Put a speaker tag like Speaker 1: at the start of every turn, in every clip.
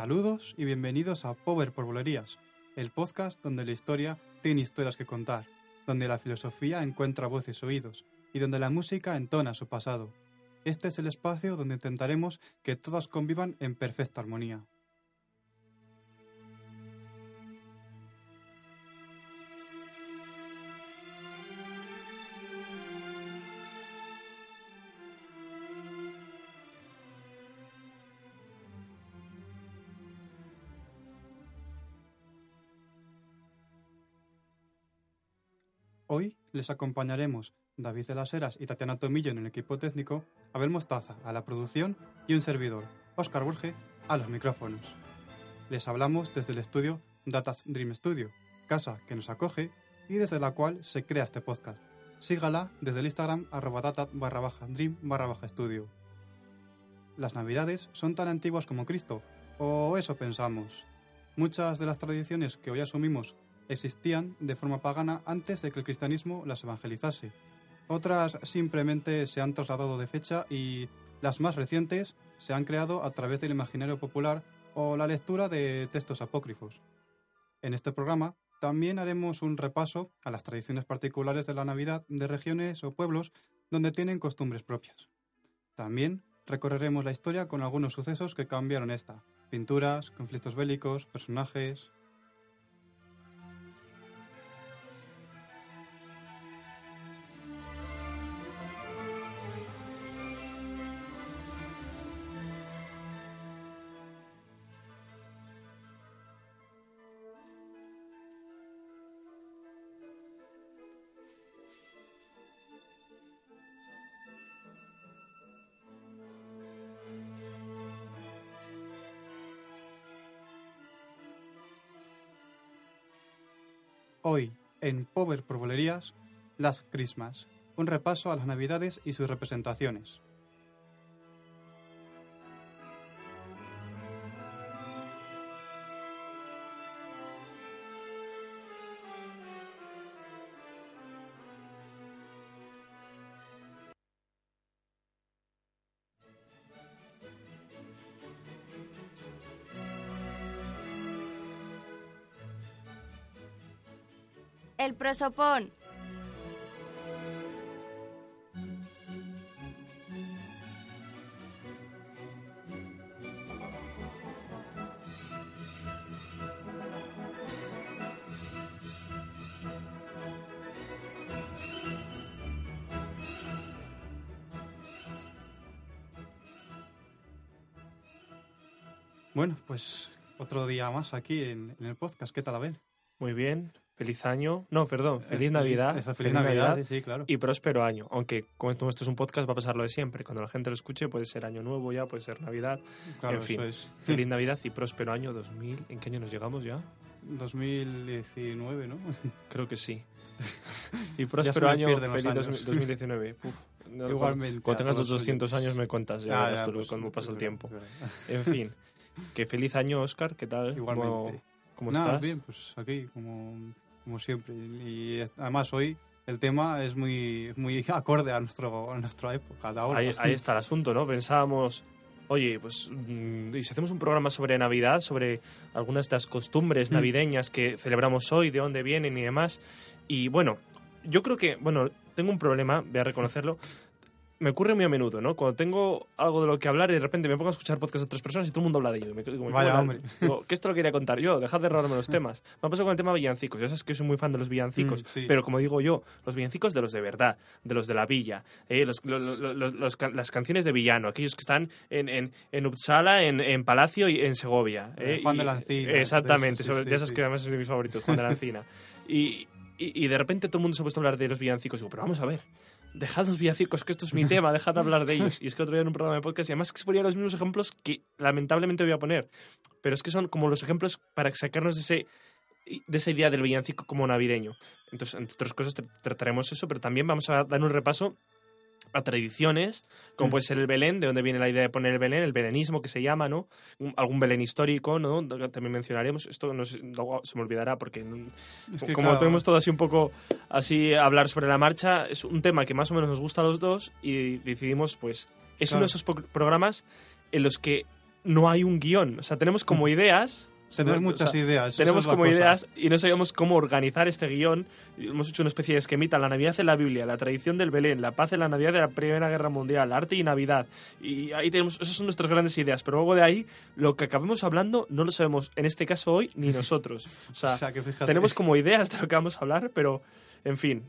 Speaker 1: Saludos y bienvenidos a Power por Bolerías, el podcast donde la historia tiene historias que contar, donde la filosofía encuentra voces oídos y donde la música entona su pasado. Este es el espacio donde intentaremos que todas convivan en perfecta armonía. Hoy les acompañaremos David de las Heras y Tatiana Tomillo en el equipo técnico, Abel Mostaza a la producción y un servidor, Óscar Burge, a los micrófonos. Les hablamos desde el estudio Datas Dream Studio, casa que nos acoge y desde la cual se crea este podcast. Sígala desde el Instagram arroba barra baja dream barra baja. Las navidades son tan antiguas como Cristo, o eso pensamos. Muchas de las tradiciones que hoy asumimos existían de forma pagana antes de que el cristianismo las evangelizase. Otras simplemente se han trasladado de fecha y las más recientes se han creado a través del imaginario popular o la lectura de textos apócrifos. En este programa también haremos un repaso a las tradiciones particulares de la Navidad de regiones o pueblos donde tienen costumbres propias. También recorreremos la historia con algunos sucesos que cambiaron esta, pinturas, conflictos bélicos, personajes, Las Christmas, un repaso a las Navidades y sus representaciones.
Speaker 2: El prosopón.
Speaker 1: Bueno, pues otro día más aquí en, en el podcast. ¿Qué tal, Abel?
Speaker 3: Muy bien, feliz año. No, perdón, feliz,
Speaker 1: Eh,
Speaker 3: Navidad.
Speaker 1: Esa feliz, Navidad, sí, claro.
Speaker 3: Y próspero año. Aunque como esto es un podcast, va a pasar lo de siempre. Cuando la gente lo escuche, puede ser año nuevo ya, puede ser Navidad.
Speaker 1: claro,
Speaker 3: en fin,
Speaker 1: eso es.
Speaker 3: Feliz Navidad y próspero año 2000. ¿En qué año nos llegamos ya?
Speaker 1: 2019, ¿no?
Speaker 3: Creo que sí. y próspero año feliz
Speaker 1: años.
Speaker 3: 2000 2019. Uf, no,
Speaker 1: Igualmente,
Speaker 3: Cuando tengas los
Speaker 1: todos
Speaker 3: 200
Speaker 1: oyentes.
Speaker 3: años me cuentas, ya,
Speaker 1: Ya,
Speaker 3: verás
Speaker 1: ya,
Speaker 3: tú
Speaker 1: pues,
Speaker 3: cómo pasa el tiempo.
Speaker 1: verdad.
Speaker 3: En fin, que feliz año, Oscar. ¿Qué tal? ¿Cómo,
Speaker 1: Igualmente.
Speaker 3: cómo
Speaker 1: Nada,
Speaker 3: estás?
Speaker 1: bien, pues aquí, como, como siempre. Y además hoy el tema es muy, muy acorde a, nuestro, a nuestra época de ahora.
Speaker 3: Ahí, ahí está el asunto, ¿no? Pensábamos, oye, pues, mm, y si hacemos un programa sobre Navidad, sobre algunas de las costumbres
Speaker 1: Mm.
Speaker 3: navideñas que celebramos hoy, de dónde vienen y demás. Y bueno, yo creo que, bueno, tengo un problema, voy a reconocerlo. Me ocurre muy a menudo, ¿no? Cuando tengo algo de lo que hablar y de repente me pongo a escuchar podcast de otras personas y todo el mundo habla de ello. Y me, me
Speaker 1: Vaya, hombre.
Speaker 3: Digo, ¿qué esto lo quería contar yo? Dejad de robarme los temas. Me ha pasado con el tema villancicos. Ya sabes que soy muy fan de los villancicos.
Speaker 1: Mm, sí.
Speaker 3: Pero como digo yo, los villancicos de los de verdad, de los de la villa, eh, los, lo- lo- los- los can- las canciones de villano, aquellos que están en, en, en Uppsala, en, en Palacio y en Segovia.
Speaker 1: Eh,
Speaker 3: eh,
Speaker 1: Juan de
Speaker 3: y-
Speaker 1: la Encina,
Speaker 3: Exactamente,
Speaker 1: de eso, sí,
Speaker 3: sobre- ya sabes
Speaker 1: sí.
Speaker 3: que además es de mis favoritos, Juan de la Encina. Y, y, y de repente todo el mundo se ha puesto a hablar de los villancicos. Digo, pero vamos a ver. Dejad los villancicos, que esto es mi tema, dejad de hablar de ellos. Y es que otro día en un programa de podcast, y además que se ponían los mismos ejemplos que lamentablemente voy a poner. Pero es que son como los ejemplos para sacarnos de, ese, de esa idea del villancico como navideño. Entonces, entre otras cosas, tra- trataremos eso, pero también vamos a dar un repaso a tradiciones, como
Speaker 1: Mm.
Speaker 3: puede ser el Belén, de donde viene la idea de poner el Belén, el belenismo que se llama, ¿no? Un- algún Belén histórico, ¿no? También mencionaremos. Esto no sé, luego se me olvidará porque mm,
Speaker 1: Es que,
Speaker 3: como
Speaker 1: claro,
Speaker 3: tenemos todo así un poco así hablar sobre la marcha, es un tema que más o menos nos gusta a los dos y decidimos, pues, es uno de esos programas en los que no hay un guion. O sea, tenemos como ideas.
Speaker 1: Tener muchas
Speaker 3: sea,
Speaker 1: ideas.
Speaker 3: tenemos como ideas y no sabíamos cómo organizar este guion. Hemos hecho una especie de esquemita, la Navidad en la Biblia, la tradición del Belén, la paz en la Navidad de la Primera Guerra Mundial, arte y Navidad. Y ahí tenemos, esas son nuestras grandes ideas. Pero luego de ahí, lo que acabemos hablando no lo sabemos, en este caso hoy, ni nosotros. O sea,
Speaker 1: O sea, que fíjate.
Speaker 3: tenemos como ideas de lo que vamos a hablar, pero, en fin.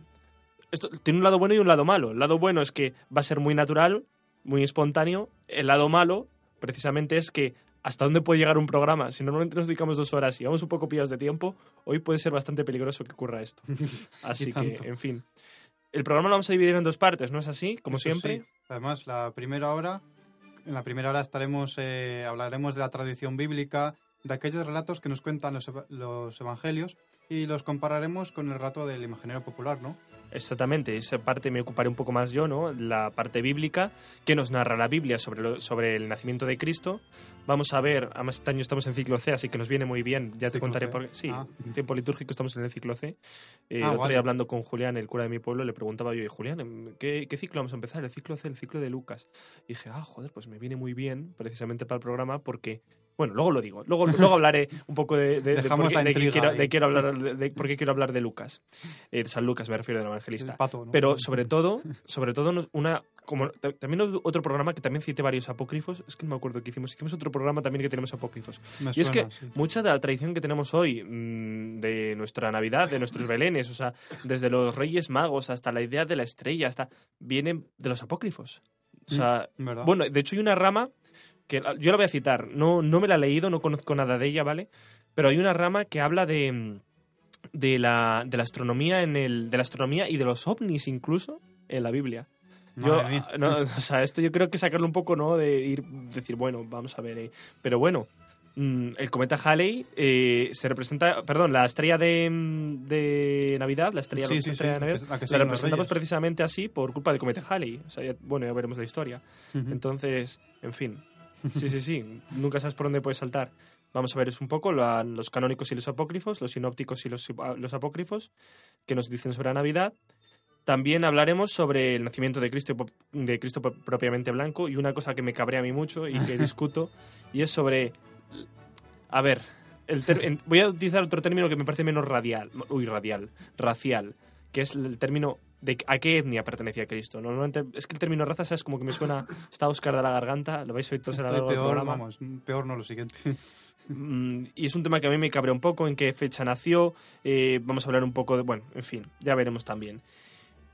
Speaker 3: Esto tiene un lado bueno y un lado malo. El lado bueno es que va a ser muy natural, muy espontáneo. El lado malo, precisamente, es que hasta dónde puede llegar un programa. Si normalmente nos dedicamos dos horas y vamos un poco pillados de tiempo, hoy puede ser bastante peligroso que ocurra esto. Así que, en fin. El programa lo vamos a dividir en dos partes, ¿no es así? Como
Speaker 1: Eso
Speaker 3: siempre.
Speaker 1: sí. Además, la primera hora, en la primera hora estaremos, eh, hablaremos de la tradición bíblica, de aquellos relatos que nos cuentan los, eva- los evangelios y los compararemos con el relato del imaginario popular, ¿no?
Speaker 3: Exactamente, esa parte me ocuparé un poco más yo, ¿no? La parte bíblica que nos narra la Biblia sobre, lo- sobre el nacimiento de Cristo. Vamos a ver, además este año estamos en ciclo C, así que nos viene muy bien. Ya te contaré
Speaker 1: C.
Speaker 3: por qué. Sí,
Speaker 1: Ah.
Speaker 3: en tiempo litúrgico estamos en el ciclo C. Eh, el
Speaker 1: Ah,
Speaker 3: otro
Speaker 1: vale.
Speaker 3: día hablando con Julián, el cura de mi pueblo, le preguntaba yo, "Y, Julián, ¿en ¿qué, ¿qué ciclo vamos a empezar? El ciclo C, el ciclo de Lucas. Y dije, ah, joder, pues me viene muy bien precisamente para el programa porque bueno, luego lo digo. Luego, luego hablaré un poco de, de, de por qué- de
Speaker 1: intriga
Speaker 3: quiero,
Speaker 1: ahí.
Speaker 3: de quiero hablar de, por qué quiero hablar de Lucas. Eh, de San Lucas, me refiero del evangelista.
Speaker 1: El pato, ¿no?
Speaker 3: Pero sobre todo, sobre todo una como ta- también otro programa que también cité varios apócrifos, es que no me acuerdo qué hicimos, hicimos otro programa también que tenemos apócrifos.
Speaker 1: Me
Speaker 3: Y es que
Speaker 1: sí.
Speaker 3: mucha de la tradición que tenemos hoy mm, de nuestra Navidad, de nuestros belenes, o sea, desde los Reyes Magos hasta la idea de la estrella, hasta vienen de los apócrifos. O sea,
Speaker 1: ¿Verdad?
Speaker 3: bueno, de hecho hay una rama que yo la voy a citar, no, no me la he leído, no conozco nada de ella, ¿vale? Pero hay una rama que habla de, mm, de, la, de la astronomía en el, de la astronomía y de los ovnis incluso en la Biblia. Yo, ah, no, o sea, esto yo creo que sacarlo un poco, ¿no? De ir, decir, bueno, vamos a ver. eh. Pero bueno, mm, el cometa Halley eh, se representa, perdón, la estrella de, mm, de Navidad, la estrella,
Speaker 1: Sí,
Speaker 3: la
Speaker 1: sí,
Speaker 3: estrella
Speaker 1: sí,
Speaker 3: de Navidad,
Speaker 1: la que
Speaker 3: representamos precisamente así por culpa del cometa Halley. O sea, ya- bueno, ya veremos la historia. Entonces, en fin. Sí, sí, sí. Nunca sabes por dónde puedes saltar. Vamos a ver es un poco la- los canónicos y los apócrifos, los sinópticos y los, los apócrifos, que nos dicen sobre la Navidad. También hablaremos sobre el nacimiento de Cristo, de Cristo pro- propiamente blanco y una cosa que me cabrea a mí mucho y que discuto, y es sobre... A ver, el ter- voy a utilizar otro término que me parece menos radial, uy, radial, racial, que es el término de a qué etnia pertenecía Cristo. Normalmente es que el término raza, ¿sabes? Como que me suena, está Oscar de la garganta, lo vais a oír todos a lo
Speaker 1: Estoy
Speaker 3: largo del
Speaker 1: peor,
Speaker 3: programa.
Speaker 1: vamos, peor no lo siguiente.
Speaker 3: Mm, y es un tema que a mí me cabrea un poco, en qué fecha nació, eh, vamos a hablar un poco de, bueno, en fin, ya veremos también.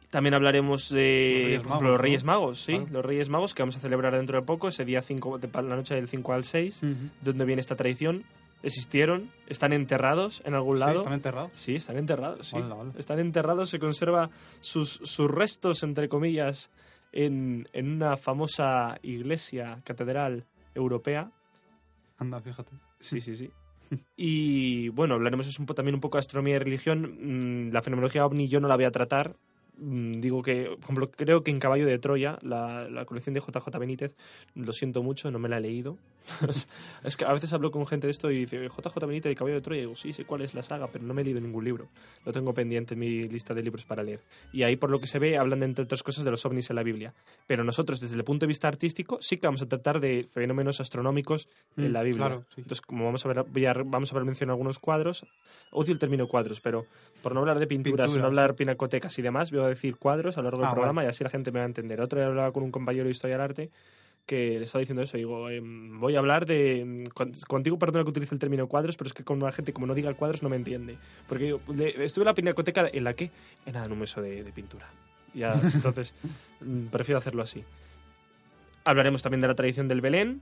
Speaker 3: También hablaremos de
Speaker 1: Los Reyes
Speaker 3: por ejemplo,
Speaker 1: Magos,
Speaker 3: los. Reyes Magos, sí,
Speaker 1: Claro.
Speaker 3: los Reyes Magos que vamos a celebrar dentro de poco, ese día 5, de, la noche del 5 al 6,
Speaker 1: Ujú.
Speaker 3: de donde viene esta tradición. Existieron, están enterrados en algún
Speaker 1: Sí,
Speaker 3: lado.
Speaker 1: están enterrados.
Speaker 3: Sí, están enterrados, sí.
Speaker 1: Hola, hola.
Speaker 3: Están enterrados, se conserva sus, sus restos, entre comillas, en, en una famosa iglesia, catedral europea.
Speaker 1: Anda, fíjate.
Speaker 3: Sí, sí, sí. Y bueno, hablaremos también un poco de astronomía y religión. Mm, La fenomenología ovni yo no la voy a tratar. Mm, Digo que, por ejemplo, creo que en Caballo de Troya, la, la colección de JJ Benítez, lo siento mucho, no me la he leído. es que a veces hablo con gente de esto y dice, JJ Benítez de Caballo de Troya. Y digo, sí, sé cuál es la saga, pero no me he leído ningún libro. Lo tengo pendiente en mi lista de libros para leer. Y ahí, por lo que se ve, hablan, de, entre otras cosas, de los ovnis en la Biblia. Pero nosotros, desde el punto de vista artístico, sí que vamos a tratar de fenómenos astronómicos en
Speaker 1: Mm,
Speaker 3: la Biblia.
Speaker 1: claro, sí.
Speaker 3: Entonces, como vamos a ver, voy a- vamos a ver mencionar algunos cuadros, odio el término cuadros, pero por no hablar de pinturas,
Speaker 1: Pinturas.
Speaker 3: no hablar pinacotecas y demás, voy a decir cuadros a lo largo del
Speaker 1: Ah,
Speaker 3: programa y así la gente me va a entender. Otro día hablaba con un compañero de historia del arte que le estaba diciendo eso. Digo, em, voy a hablar de. em, con- contigo, perdona que utilice el término cuadros, pero es que con la gente, como no diga cuadros, no me entiende. Porque yo le- estuve en la pinacoteca en la que. En un museo de, de pintura. Ya, entonces, mm, prefiero hacerlo así. Hablaremos también de la tradición del Belén,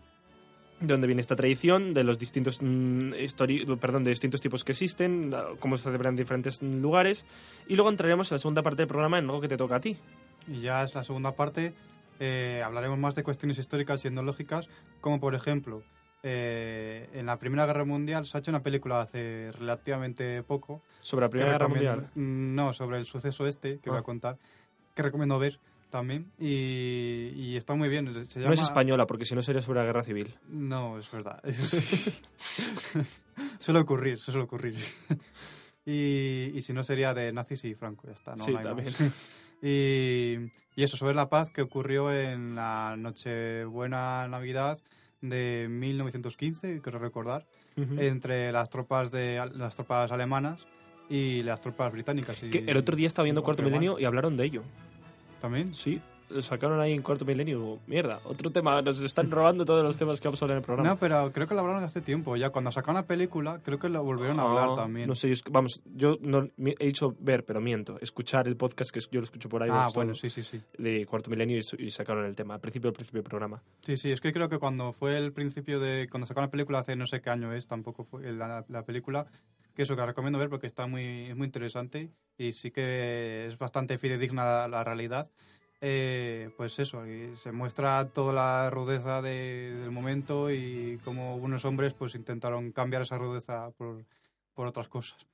Speaker 3: de dónde viene esta tradición, de los distintos mm, histori- perdón, de distintos tipos que existen, cómo se celebran en diferentes lugares, y luego entraremos en la segunda parte del programa en algo que te toca a ti.
Speaker 1: Y ya es la segunda parte. Eh, hablaremos más de cuestiones históricas y etnológicas, como por ejemplo, eh, en la Primera Guerra Mundial se ha hecho una película hace relativamente poco.
Speaker 3: Sobre la Primera Guerra Mundial.
Speaker 1: Mm, No, sobre el suceso este que voy
Speaker 3: Ah.
Speaker 1: a contar, que recomiendo ver también. Y, y está muy bien. Se
Speaker 3: No es española, porque si no sería sobre la guerra civil.
Speaker 1: No, es verdad. Eso sí. suele ocurrir, suele ocurrir. y, y si no sería de nazis y Franco, ya está. No,
Speaker 3: Sí,
Speaker 1: no hay
Speaker 3: también.
Speaker 1: más. y, y eso, sobre la paz que ocurrió en la Nochebuena Navidad de 1915, creo recordar,
Speaker 3: Ujú.
Speaker 1: entre las tropas de las tropas alemanas y las tropas británicas. y-
Speaker 3: el otro día estaba viendo Cuarto. Milenio y hablaron de ello.
Speaker 1: ¿También?
Speaker 3: Sí, lo sacaron ahí en Cuarto Milenio. Mierda, otro tema. Nos están robando todos los temas que vamos a hablar en el programa.
Speaker 1: No, pero creo que lo hablaron de hace tiempo. Ya cuando sacaron la película, creo que lo volvieron a hablar
Speaker 3: Ah,
Speaker 1: también.
Speaker 3: No sé, yo vamos, yo no, he dicho ver, pero miento. Escuchar el podcast que yo lo escucho por ahí.
Speaker 1: ah, bueno,
Speaker 3: todo,
Speaker 1: sí, sí, sí.
Speaker 3: De Cuarto Milenio y, y sacaron el tema. Al principio, al principio del programa.
Speaker 1: Sí, sí, es que creo que cuando fue el principio de. Cuando sacaron la película, hace no sé qué año es, tampoco fue la, la película. Que eso que recomiendo ver porque está muy, muy interesante y sí que es bastante fidedigna la realidad. Eh, pues eso, se muestra toda la rudeza de- del momento y cómo unos hombres pues intentaron cambiar esa rudeza por, por otras cosas.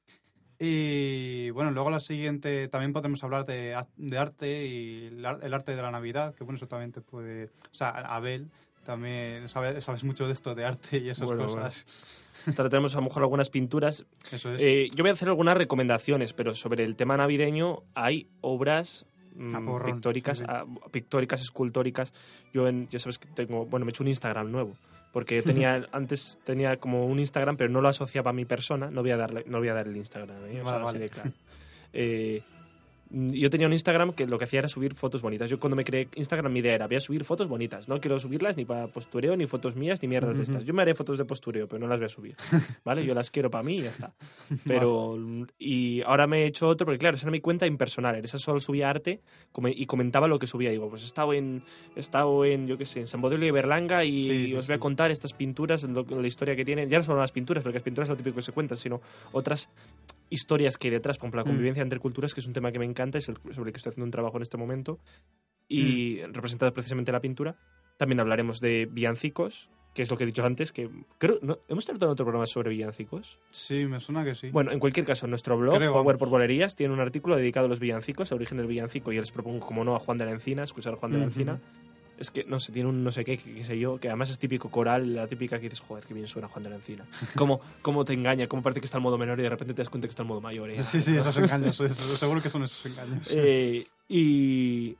Speaker 1: Y bueno, luego la siguiente también podemos hablar de, de arte y el, ar- el arte de la Navidad, que bueno, eso también te puede... O sea, Abel también sabe- sabes mucho de esto, de arte y esas
Speaker 3: Bueno,
Speaker 1: cosas.
Speaker 3: Trataremos a lo mejor algunas pinturas.
Speaker 1: Eso es.
Speaker 3: Eh, yo voy a hacer algunas recomendaciones, pero sobre el tema navideño hay obras mm, pictóricas,
Speaker 1: sí.
Speaker 3: ah, pictóricas, escultóricas. Yo, en, ya sabes que tengo, bueno, me he hecho un Instagram nuevo. Porque tenía, antes tenía como un Instagram, pero no lo asociaba a mi persona. No voy a darle, no voy a dar el Instagram, ¿eh? O sea,
Speaker 1: Vale,
Speaker 3: así
Speaker 1: vale.
Speaker 3: de claro. Eh, yo tenía un Instagram que lo que hacía era subir fotos bonitas. Yo cuando me creé Instagram mi idea era, voy a subir fotos bonitas. No quiero subirlas ni para postureo, ni fotos mías, ni mierdas de
Speaker 1: Ujú.
Speaker 3: estas. Yo me haré fotos de postureo, pero no las voy a subir. ¿Vale? Yo las quiero para mí y ya está. Pero, y ahora me he hecho otro, porque claro, esa era mi cuenta impersonal. En esa solo subía arte y comentaba lo que subía. Digo, pues he estado en, he estado en yo qué sé, en San Bodelio y Berlanga y
Speaker 1: Sí, sí,
Speaker 3: os voy a contar estas pinturas, lo- la historia que tienen. Ya no solo las pinturas, porque las pinturas es lo típico que se cuentan, sino otras historias que hay detrás, por ejemplo, la
Speaker 1: Mm.
Speaker 3: convivencia entre culturas, que es un tema que me encanta, es el sobre el que estoy haciendo un trabajo en este momento, y
Speaker 1: Mm.
Speaker 3: representada precisamente la pintura. También hablaremos de villancicos, que es lo que he dicho antes, que creo, ¿no? ¿hemos tratado otro programa sobre villancicos?
Speaker 1: Sí, me suena que sí.
Speaker 3: Bueno, en cualquier caso, nuestro blog,
Speaker 1: Creo,
Speaker 3: Power por Bolerías, tiene un artículo dedicado a los villancicos, al origen del villancico, y les propongo, como no, a Juan de la Encina, escuchar a Juan de la. Encina. Es que, no sé, tiene un no sé qué, qué, sé yo, que además es típico coral, la típica que dices, joder, qué bien suena Juan de la Encina. Cómo, cómo te engaña, cómo parece que está en modo menor y de repente te das cuenta que está en modo mayor. ¿eh?
Speaker 1: Sí, sí, esos engaños, eso- seguro que son esos engaños.
Speaker 3: Eh, y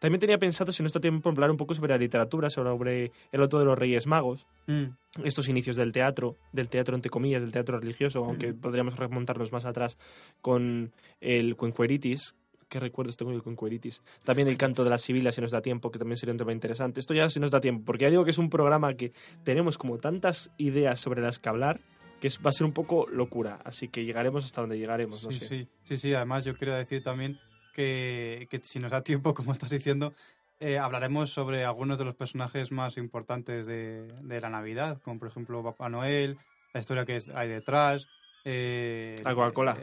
Speaker 3: también tenía pensado, si no está tiempo, hablar un poco sobre la literatura, sobre el otro de los Reyes Magos,
Speaker 1: Mm,
Speaker 3: estos inicios del teatro, del teatro entre comillas, del teatro religioso, aunque podríamos remontarnos más atrás con el Cuencueritis, ¿Qué recuerdos tengo del Conqueritis? También el canto de las sibilas, si nos da tiempo, que también sería un tema interesante. Esto ya si nos da tiempo, porque ya digo que es un programa que tenemos como tantas ideas sobre las que hablar, que va a ser un poco locura. Así que llegaremos hasta donde llegaremos, no
Speaker 1: sí,
Speaker 3: sé.
Speaker 1: sí, sí, sí, además yo quería decir también que, que si nos da tiempo, como estás diciendo, eh, hablaremos sobre algunos de los personajes más importantes de, de la Navidad, como por ejemplo Papá Noel, la historia que hay detrás. Eh,
Speaker 3: La Coca-Cola.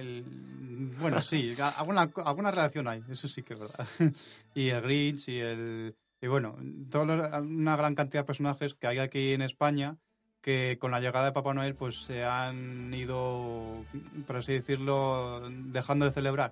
Speaker 1: bueno, sí, alguna, alguna relación hay, eso sí que es verdad. y el Grinch y el... Y bueno, todos los- una gran cantidad de personajes que hay aquí en España que con la llegada de Papá Noel pues se han ido, por así decirlo, dejando de celebrar.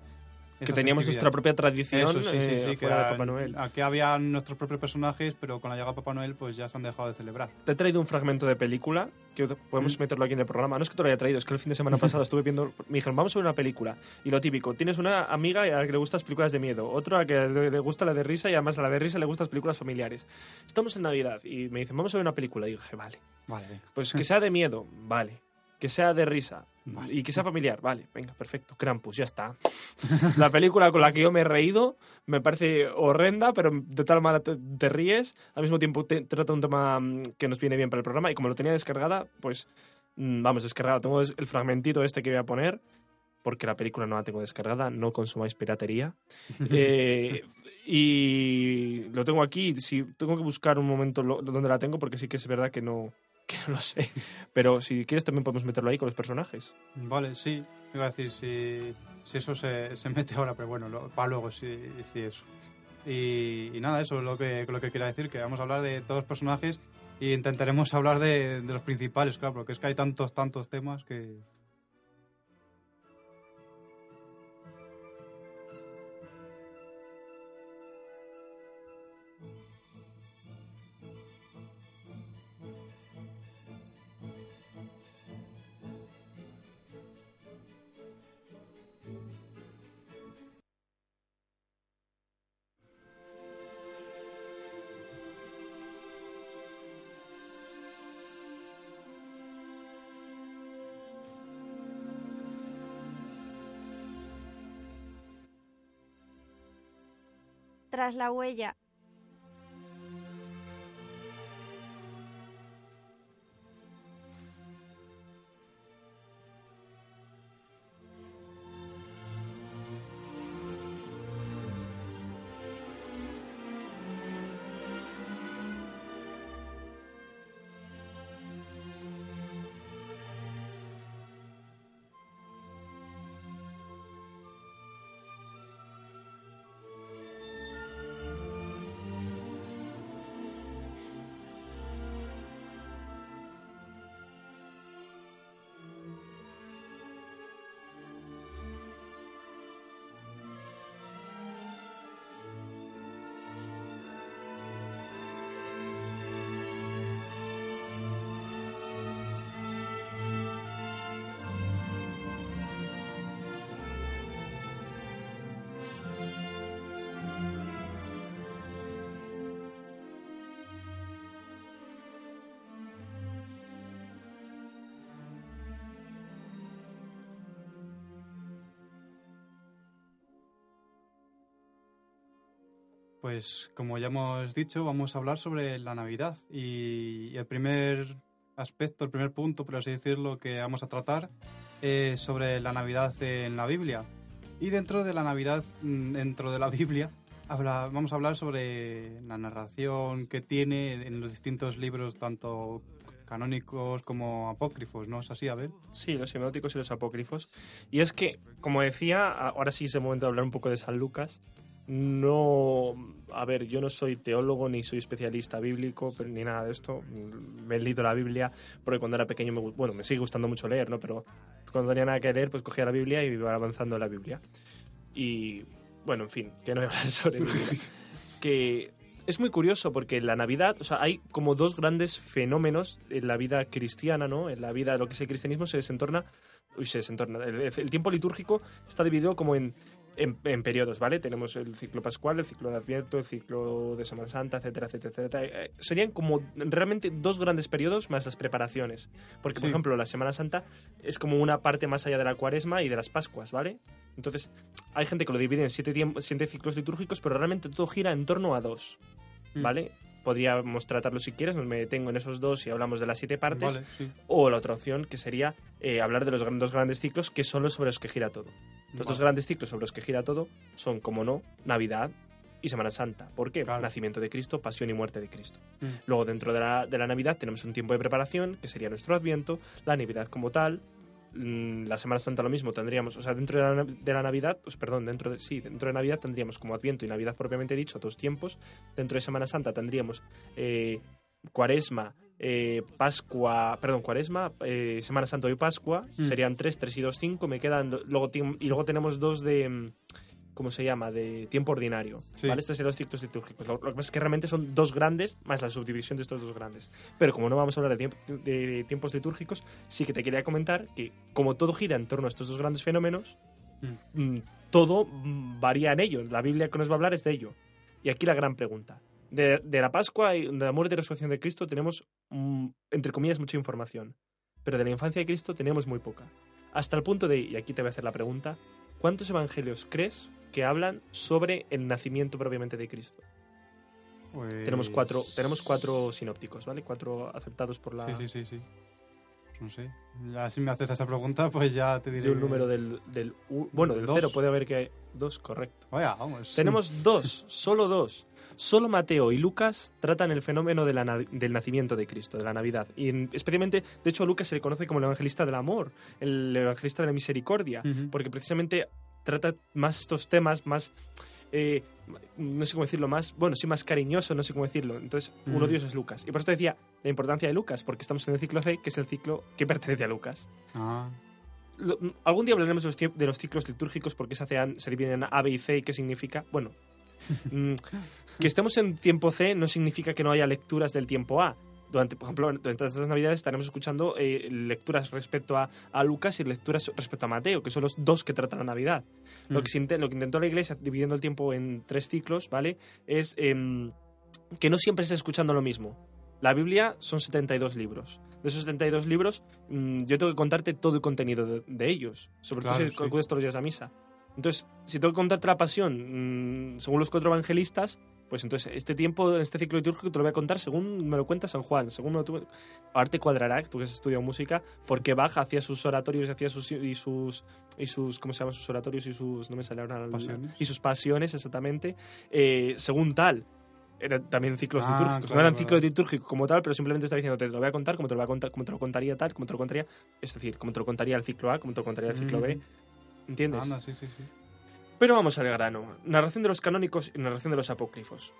Speaker 3: Que teníamos nuestra propia tradición
Speaker 1: Eso, sí, sí,
Speaker 3: eh,
Speaker 1: sí, que
Speaker 3: fuera de
Speaker 1: a-
Speaker 3: Papá Noel.
Speaker 1: aquí había nuestros propios personajes, pero con la llegada de Papá Noel pues ya se han dejado de celebrar.
Speaker 3: Te he traído un fragmento de película que podemos
Speaker 1: Mm.
Speaker 3: meterlo aquí en el programa. No es que te lo haya traído, es que el fin de semana pasado estuve viendo. Me dijeron, vamos a ver una película. Y lo típico, tienes una amiga a la que le gustan las películas de miedo, otro a la que le gusta la de risa y además a la de risa le gustan las películas familiares. Estamos en Navidad y me dicen, vamos a ver una película. Y dije, vale,
Speaker 1: Vale,
Speaker 3: pues que sea de miedo, vale. Que sea de risa
Speaker 1: Vale.
Speaker 3: y que sea familiar, vale, venga, perfecto. Krampus, ya está. La película con la que yo me he reído me parece horrenda, pero de tal manera te, te ríes. Al mismo tiempo te- trata un tema mm, que nos viene bien para el programa y como lo tenía descargada, pues mm, vamos, descargado. Tengo el fragmentito este que voy a poner porque la película no la tengo descargada, no consumáis piratería. Eh, y lo tengo aquí, si tengo que buscar un momento lo- donde la tengo porque sí que es verdad que no, que no lo sé. Pero si quieres también podemos meterlo ahí con los personajes.
Speaker 1: Vale, sí. Iba a decir si, si eso se, se mete ahora, pero bueno, lo- para luego sí, sí eso. Y, y nada, eso es lo que, lo que quería decir, que vamos a hablar de todos los personajes y intentaremos hablar de, de los principales, claro, porque es que hay tantos, tantos temas que...
Speaker 2: Tras la huella.
Speaker 1: Pues como ya hemos dicho, vamos a hablar sobre la Navidad y el primer aspecto, el primer punto, por así decirlo, que vamos a tratar es sobre la Navidad en la Biblia. Y dentro de la Navidad, mm, dentro de la Biblia, habla- vamos a hablar sobre la narración que tiene en los distintos libros, tanto canónicos como apócrifos, ¿no es así, Abel?
Speaker 3: Sí, los semióticos y los apócrifos. Y es que, como decía, ahora sí es el momento de hablar un poco de San Lucas. No, a ver, yo no soy teólogo ni soy especialista bíblico ni nada de esto. Me he leído la Biblia porque cuando era pequeño, me, bueno, me sigue gustando mucho leer, ¿no? Pero cuando tenía nada que leer, pues cogía la Biblia y iba avanzando en la Biblia. Y, bueno, en fin, que no voy a hablar sobre que es muy curioso porque la Navidad, o sea, hay como dos grandes fenómenos en la vida cristiana, ¿no? En la vida, lo que es el cristianismo se desentorna, uy, se desentorna, el, el tiempo litúrgico está dividido como en, en, en periodos, ¿vale? Tenemos el ciclo pascual, el ciclo de Adviento, el ciclo de Semana Santa, etcétera, etcétera, etcétera. Eh, Serían como realmente dos grandes periodos más las preparaciones. Porque, por
Speaker 1: Sí.
Speaker 3: ejemplo, la Semana Santa es como una parte más allá de la cuaresma y de las Pascuas, ¿vale? Entonces, hay gente que lo divide en siete, siete ciclos litúrgicos, pero realmente todo gira en torno a dos,
Speaker 1: Mm.
Speaker 3: ¿vale? Podríamos tratarlo si quieres, nos me detengo en esos dos y hablamos de las siete partes.
Speaker 1: Vale, sí.
Speaker 3: O la otra opción, que sería eh, hablar de los dos grandes ciclos que son los sobre los que gira todo. Los dos grandes ciclos sobre los que gira todo son, como no, Navidad y Semana Santa. ¿Por qué?
Speaker 1: Claro.
Speaker 3: Nacimiento de Cristo, pasión y muerte de Cristo.
Speaker 1: Mm.
Speaker 3: Luego, dentro de la, de la Navidad, tenemos un tiempo de preparación, que sería nuestro Adviento, la Navidad como tal. mm, La Semana Santa lo mismo tendríamos, o sea, dentro de la, de la Navidad, pues perdón, dentro de, sí, dentro de Navidad tendríamos como Adviento y Navidad propiamente dicho, dos tiempos. Dentro de Semana Santa tendríamos eh, Cuaresma, eh, Pascua, perdón, Cuaresma, eh, Semana Santa y Pascua,
Speaker 1: Mm.
Speaker 3: serían tres, tres y dos, cinco, me quedan, luego, y luego tenemos dos de, mm, ¿cómo se llama?, de tiempo ordinario.
Speaker 1: Sí.
Speaker 3: ¿vale? Estos serían los ciclos litúrgicos. Lo, lo que pasa es que realmente son dos grandes, más la subdivisión de estos dos grandes. Pero como no vamos a hablar de, tiemp- de tiempos litúrgicos, sí que te quería comentar que como todo gira en torno a estos dos grandes fenómenos, mm, todo varía en ello. La Biblia que nos va a hablar es de ello. Y aquí la gran pregunta. De, de la Pascua y de la muerte y resurrección de Cristo tenemos, mm, entre comillas, mucha información. Pero de la infancia de Cristo tenemos muy poca. Hasta el punto de, y aquí te voy a hacer la pregunta, ¿cuántos evangelios crees que hablan sobre el nacimiento propiamente de Cristo?
Speaker 1: Pues-
Speaker 3: Tenemos cuatro, tenemos cuatro sinópticos, ¿vale? Cuatro aceptados por la...
Speaker 1: Sí, sí, sí, sí. No sé. Ya si me haces esa pregunta, pues ya te diré.
Speaker 3: de un número del, del u- bueno, del
Speaker 1: Dos.
Speaker 3: cero puede haber que hay dos, correcto.
Speaker 1: Vaya, vamos.
Speaker 3: Tenemos dos, solo dos. Solo Mateo y Lucas tratan el fenómeno de la na- del nacimiento de Cristo, de la Navidad. Y en- especialmente, de hecho, a Lucas se le conoce como el evangelista del amor, el evangelista de la misericordia, porque precisamente trata más estos temas, más, eh, no sé cómo decirlo, más, bueno, sí, más cariñoso, no sé cómo decirlo. Entonces, uno
Speaker 1: Mm.
Speaker 3: de ellos es Lucas. Y por eso te decía la importancia de Lucas, porque estamos en el ciclo C, que es el ciclo que pertenece a Lucas.
Speaker 1: Ah,
Speaker 3: Lo- algún día hablaremos de los, tie- de los ciclos litúrgicos porque se, hacen, se dividen en A, B y C y qué significa. Bueno, mm, que estemos en tiempo C no significa que no haya lecturas del tiempo A. Durante, por ejemplo, durante estas navidades estaremos escuchando eh, lecturas respecto a, a Lucas y lecturas respecto a Mateo, que son los dos que tratan la Navidad. Lo,
Speaker 1: Mm.
Speaker 3: que se inte- lo que intentó la Iglesia, dividiendo el tiempo en tres ciclos, ¿vale? Es em, que no siempre estés escuchando lo mismo. La Biblia son 72 libros. De esos 72 libros, mm, yo tengo que contarte todo el contenido de, de ellos. Sobre
Speaker 1: Claro,
Speaker 3: todo si
Speaker 1: sí.
Speaker 3: acudes todos los días a misa. Entonces, si tengo que contarte la pasión, mm, según los cuatro evangelistas, pues entonces este tiempo, este ciclo litúrgico te lo voy a contar según me lo cuenta San Juan, según me lo tuve... Ahora te cuadrará, tú que has estudiado música, porque Bach hacía sus oratorios y hacía sus... Y sus y sus ¿cómo se llaman? sus oratorios y sus no me sale ahora
Speaker 1: Pasiones.
Speaker 3: y sus pasiones exactamente eh, según tal eran también ciclos
Speaker 1: Ah,
Speaker 3: litúrgicos no
Speaker 1: claro,
Speaker 3: eran
Speaker 1: claro.
Speaker 3: ciclos litúrgicos como tal pero simplemente está diciendo te lo voy a contar como te lo voy a contar como te lo contaría tal como te lo contaría es decir como te lo contaría el ciclo A como te lo contaría el ciclo B. ¿entiendes?
Speaker 1: Anda, sí, sí, sí.
Speaker 3: Pero vamos al grano narración de los canónicos y narración de los apócrifos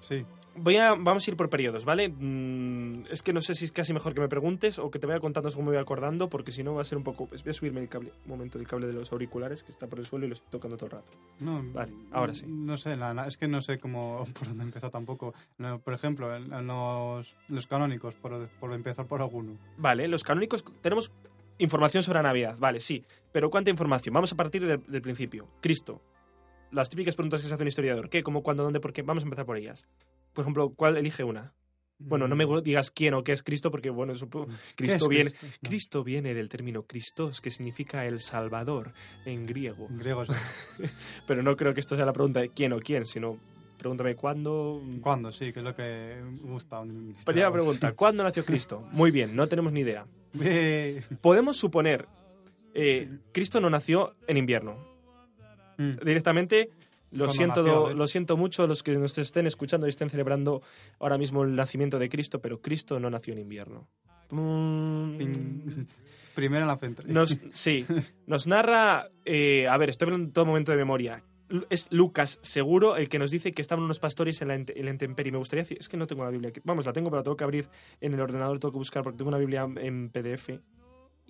Speaker 1: Sí.
Speaker 3: Voy a, vamos a ir por periodos, ¿vale? Mm, es que no sé si es casi mejor que me preguntes o que te vaya contando según me voy acordando, porque si no va a ser un poco... voy a subirme el cable, un momento, el cable de los auriculares, que está por el suelo y lo estoy tocando todo el rato.
Speaker 1: No,
Speaker 3: Vale, ahora sí.
Speaker 1: No sé, la- la- es que no sé cómo por dónde empezar tampoco. No, por ejemplo, en, en los, los canónicos, por, por empezar por alguno.
Speaker 3: Vale, los canónicos tenemos información sobre la Navidad, vale, sí. Pero ¿cuánta información? Vamos a partir del, del principio. Cristo. Las típicas preguntas que se hace un historiador. ¿Qué? ¿Cómo? ¿Cuándo? ¿Dónde? ¿Por qué? Vamos a empezar por ellas. Por ejemplo, ¿cuál elige una? Bueno, no me
Speaker 1: Mm.
Speaker 3: digas quién o qué es Cristo, porque, bueno, supongo...
Speaker 1: ¿Qué
Speaker 3: Cristo viene...
Speaker 1: Cristo? No,
Speaker 3: Cristo viene del término Christos, que significa el Salvador en griego.
Speaker 1: en griego sí.
Speaker 3: Pero no creo que esto sea la pregunta de quién o quién, sino pregúntame cuándo.
Speaker 1: ¿Cuándo? Sí, que es lo que me gusta. un
Speaker 3: Primera
Speaker 1: historiador.
Speaker 3: pregunta, ¿cuándo nació Cristo? Muy bien, no tenemos ni idea. Podemos suponer, eh, Cristo no nació en invierno.
Speaker 1: mm,
Speaker 3: Directamente, lo
Speaker 1: Cuando
Speaker 3: siento,
Speaker 1: nació, ¿eh?
Speaker 3: lo siento mucho los que nos estén escuchando y estén celebrando ahora mismo el nacimiento de Cristo, pero Cristo no nació en invierno. Mm,
Speaker 1: Primera en la frente.
Speaker 3: Nos, sí, nos narra, eh, a ver, estoy hablando en todo momento de memoria. Es Lucas, seguro, el que nos dice que estaban unos pastores en la, en la intemperie. Me gustaría decir, es que no tengo la Biblia aquí. Vamos, la tengo, pero la tengo que abrir en el ordenador, tengo que buscar porque tengo una Biblia en PDF.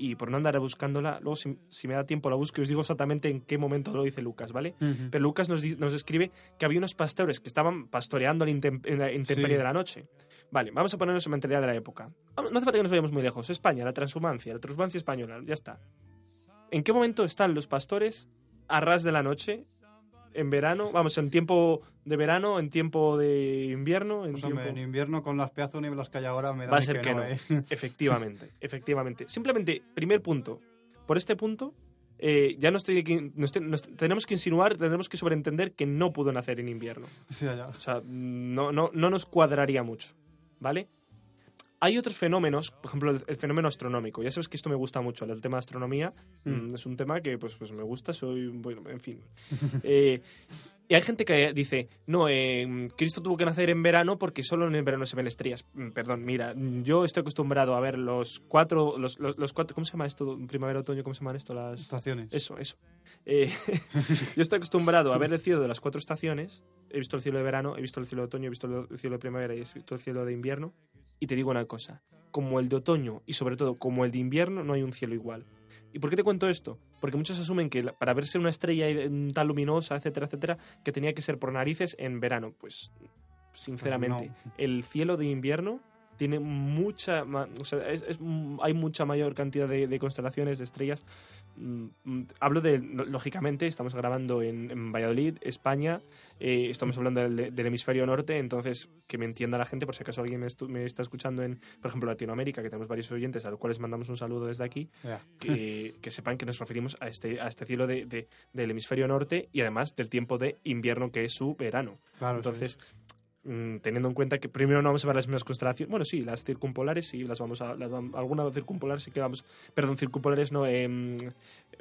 Speaker 3: Y por no andar buscándola, luego si, si me da tiempo la busco y os digo exactamente en qué momento lo dice Lucas, ¿vale? Pero Lucas nos, nos describe que había unos pastores que estaban pastoreando en, la intemperie
Speaker 1: Sí.
Speaker 3: de la noche. Vale, vamos a ponernos en mentalidad de la época. No hace falta que nos vayamos muy lejos. España, la transhumancia, la transhumancia española, ya está. ¿En qué momento están los pastores a ras de la noche? ¿En verano? Vamos, en tiempo de verano, en tiempo de invierno, en
Speaker 1: Pues,
Speaker 3: tiempo...
Speaker 1: hombre, en invierno con las pedazos de nieblas que hay ahora me da
Speaker 3: Va a ser que no.
Speaker 1: ¿eh?
Speaker 3: Efectivamente, efectivamente. Simplemente, primer punto. Por este punto, eh, ya nos, te- nos tenemos que insinuar, tenemos que sobreentender que no pudo nacer en invierno.
Speaker 1: Sí, ya.
Speaker 3: O sea, no, no, no nos cuadraría mucho, ¿vale? Hay otros fenómenos, por ejemplo, el, el fenómeno astronómico. Ya sabes que esto me gusta mucho, el tema de astronomía.
Speaker 1: Mm.
Speaker 3: es un tema que pues, pues me gusta, soy, bueno, en fin. Eh, y hay gente que dice, no, eh, Cristo tuvo que nacer en verano porque solo en el verano se ven estrellas. Mm, Perdón, mira, mm, yo estoy acostumbrado a ver los cuatro, los, los, los cuatro, ¿cómo se llama esto? Primavera, otoño, ¿cómo se llaman esto? Las...
Speaker 1: Estaciones.
Speaker 3: Eso, eso. Eh, yo estoy acostumbrado a ver el cielo de las cuatro estaciones. He visto el cielo de verano, he visto el cielo de otoño, he visto el cielo de primavera y he visto el cielo de invierno. Y te digo una cosa, como el de otoño y sobre todo como el de invierno, no hay un cielo igual. ¿Y por qué te cuento esto? Porque muchos asumen que para verse una estrella mm, tan luminosa, etcétera, etcétera, que tenía que ser por narices en verano. Pues, sinceramente,
Speaker 1: Pues
Speaker 3: el cielo de invierno tiene mucha, o sea, es- es- mm, hay mucha mayor cantidad de, de constelaciones, de estrellas. Mm, mm, Hablo de, lógicamente, estamos grabando en, en Valladolid, España, eh, estamos hablando del, del hemisferio norte, entonces que me entienda la gente, por si acaso alguien me, estu- me está escuchando en, por ejemplo, Latinoamérica, que tenemos varios oyentes a los cuales mandamos un saludo desde aquí,
Speaker 1: Ya.
Speaker 3: que, que sepan que nos referimos a este, a este cielo de- de- del hemisferio norte y además del tiempo de invierno que es su verano.
Speaker 1: Claro, sí.
Speaker 3: Mm, teniendo en cuenta que primero no vamos a ver las mismas constelaciones, bueno, sí, las circumpolares sí, las vamos a, las alguna circumpolar sí que vamos, perdón, circumpolares no, em,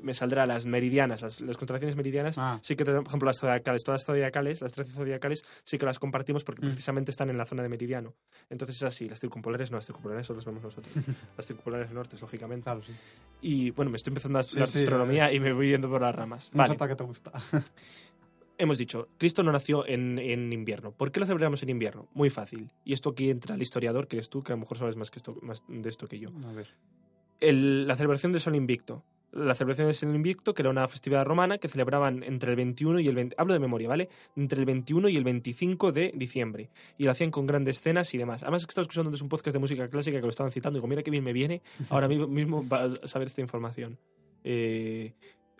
Speaker 3: me saldrá las meridianas, las, las constelaciones meridianas,
Speaker 1: Ah.
Speaker 3: sí que tenemos, por ejemplo, las zodiacales, todas las zodiacales, las 13 zodiacales, sí que las compartimos porque
Speaker 1: Mm.
Speaker 3: precisamente están en la zona de meridiano. Entonces es así, las circumpolares no, las circumpolares solo las vemos nosotros, las circumpolares nortes, lógicamente.
Speaker 1: Claro, sí.
Speaker 3: Y bueno, me estoy empezando a estudiar
Speaker 1: sí,
Speaker 3: astronomía y me voy yendo por las ramas. Vale
Speaker 1: que te gusta.
Speaker 3: hemos dicho, Cristo no nació en, en invierno. ¿Por qué lo celebramos en invierno? Muy fácil. Y esto aquí entra el historiador, que eres tú, que a lo mejor sabes más, que esto, más de esto que yo.
Speaker 1: A ver.
Speaker 3: El- la celebración del Sol Invicto. La celebración del Sol Invicto, que era una festividad romana que celebraban entre el 21 y el 20... Hablo de memoria, ¿vale? Entre el 21 y el 25 de diciembre. Y lo hacían con grandes cenas y demás. Además, que estaba escuchando antes un podcast de música clásica que lo estaban citando. Y digo, mira qué bien me viene ahora mismo, mismo va a saber esta información. Eh,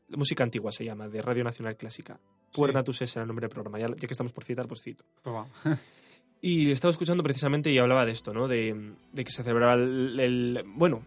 Speaker 3: música antigua se llama, de Radio Nacional Clásica. Puernatus es el nombre del programa. Ya, ya que estamos por citar, pues cito.
Speaker 1: Pues va.
Speaker 3: Y estaba escuchando precisamente y hablaba de esto, ¿no? De, de que se celebraba el... el- bueno,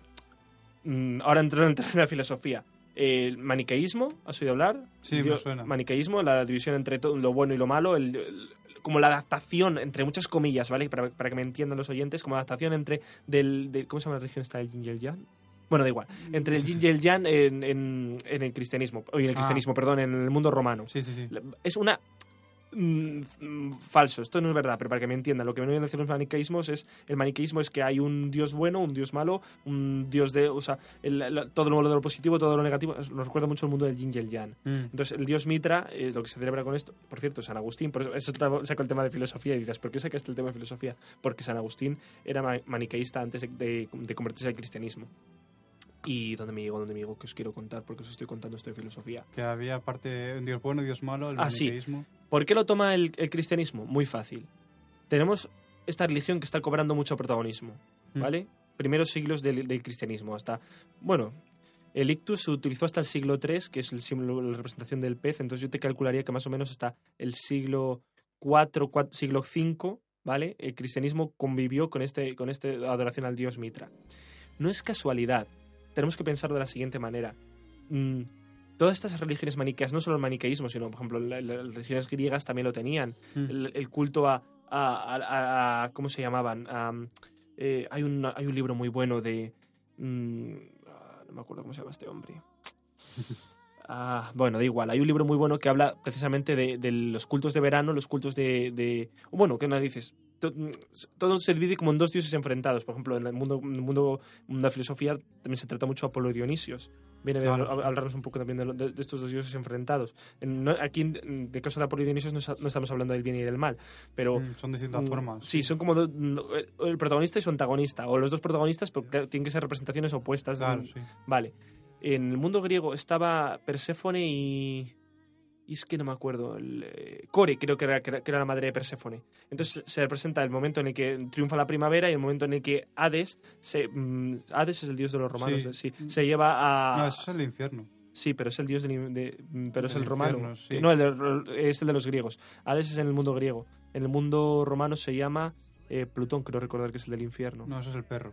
Speaker 3: mm, ahora entro en la filosofía. El maniqueísmo, ¿has oído hablar?
Speaker 1: Sí, me
Speaker 3: Dios-
Speaker 1: suena.
Speaker 3: Maniqueísmo, la división entre todo lo bueno y lo malo, el- el- como la adaptación, entre muchas comillas, ¿vale? Para, para que me entiendan los oyentes, como adaptación entre del... del- ¿Cómo se llama la religión esta? ¿El yin y el yang? Bueno, da igual. Entre el yin y el yang en, en- en el cristianismo. En el
Speaker 1: Ah.
Speaker 3: cristianismo, perdón, en el mundo romano.
Speaker 1: Sí, sí, sí.
Speaker 3: Es una... mm, mm, falso, esto no es verdad, pero para que me entiendan, lo que vienen a decir los maniqueísmos es, el maniqueísmo es que hay un dios bueno, un dios malo, un dios de, o sea, el- el- todo lo, lo positivo, todo lo negativo, nos recuerda mucho el mundo del yin y el yang.
Speaker 1: Mm.
Speaker 3: Entonces, el dios Mitra, eh, lo que se celebra con esto, por cierto, San Agustín, por eso, eso saco el tema de filosofía y dices, ¿por qué sacaste el tema de filosofía? Porque San Agustín era ma- maniqueísta antes de, de- de convertirse al cristianismo. ¿Y dónde me llegó? ¿Dónde me llegó? Que os quiero contar, porque os estoy contando esto de filosofía.
Speaker 1: Que había aparte un dios bueno, dios malo, el
Speaker 3: Ah, sí. ¿Por qué lo toma el, el cristianismo? Muy fácil. Tenemos esta religión que está cobrando mucho protagonismo,
Speaker 1: Mm.
Speaker 3: ¿vale? Primeros siglos del, del cristianismo, hasta... Bueno, el ictus se utilizó hasta el siglo III, que es el símbolo, la representación del pez, entonces yo te calcularía que más o menos hasta el siglo IV, cua- siglo V, ¿vale? El cristianismo convivió con este, con este adoración al dios Mitra. No es casualidad. Tenemos que pensar de la siguiente manera. Mm, todas estas religiones maniqueas, no solo el maniqueísmo, sino, por ejemplo, la- la- las religiones griegas también lo tenían.
Speaker 1: Mm.
Speaker 3: El, el culto a, a- a- a- ¿Cómo se llamaban? Eh, hay, un, hay un libro muy bueno de... mm, ah, no me acuerdo cómo se llama este hombre. Ah, bueno, da igual. Hay un libro muy bueno que habla precisamente de, de los cultos de verano, los cultos de... de bueno, ¿qué nos dices? To- mm, Todo se divide como en dos dioses enfrentados. Por ejemplo, en el mundo, en el mundo de la filosofía también se trata mucho Apolo y Dionisios. Viene
Speaker 1: Claro.
Speaker 3: a, a hablarnos un poco también de, de- de estos dos dioses enfrentados. En- no- aquí, en el caso de Apolo y Dionisios, no, no estamos hablando del bien y del mal, pero...
Speaker 1: Mm, Son distintas
Speaker 3: Mm,
Speaker 1: formas.
Speaker 3: Sí, son como do- no, el protagonista y su antagonista, o los dos protagonistas, porque tienen que ser representaciones opuestas. de
Speaker 1: Claro,
Speaker 3: un-
Speaker 1: sí.
Speaker 3: Vale. En el mundo griego estaba Perséfone y. Y es que no me acuerdo. el, eh, Core, creo que era, que era- la madre de Perséfone. Entonces se representa el momento en el que triunfa la primavera y el momento en el que Hades. Se, mm, Hades es el dios de los romanos,
Speaker 1: Sí.
Speaker 3: sí. se lleva a.
Speaker 1: No, eso es el infierno.
Speaker 3: Sí, pero es el dios del, de- mm, pero es el romano.
Speaker 1: infierno, sí.
Speaker 3: No, el es el de los griegos. Hades es en el mundo griego. En el mundo romano se llama eh, Plutón, creo recordar que es el del infierno.
Speaker 1: No, eso es el perro.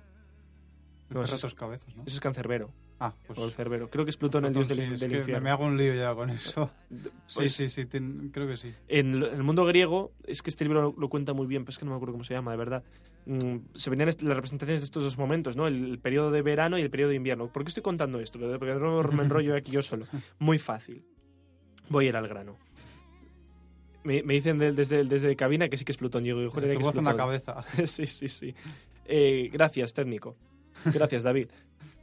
Speaker 1: El
Speaker 3: No,
Speaker 1: perro
Speaker 3: es-
Speaker 1: tres cabezas, ¿no?
Speaker 3: Eso es Cancerbero,
Speaker 1: Ah, pues...
Speaker 3: o el Cerbero. Creo que es Plutón el dios del,
Speaker 1: sí, es
Speaker 3: del
Speaker 1: que me-
Speaker 3: infierno.
Speaker 1: Me hago un lío ya con eso. Sí,
Speaker 3: pues,
Speaker 1: sí, sí, tien- creo que sí.
Speaker 3: En, el mundo griego, es que este libro lo, lo cuenta muy bien, pero es que no me acuerdo cómo se llama, de verdad. Mm, se venían las representaciones de estos dos momentos, ¿no? El, el periodo de verano y el periodo de invierno. ¿Por qué estoy contando esto? Porque no me enrollo aquí yo solo. Muy fácil. Voy a ir al grano. Me, me dicen de- desde, desde cabina que sí que es Plutón. Yo digo, juraría
Speaker 1: Tu
Speaker 3: que es
Speaker 1: voz en la
Speaker 3: Plutón.
Speaker 1: cabeza.
Speaker 3: sí, sí, sí. Eh, gracias, técnico. Gracias, David.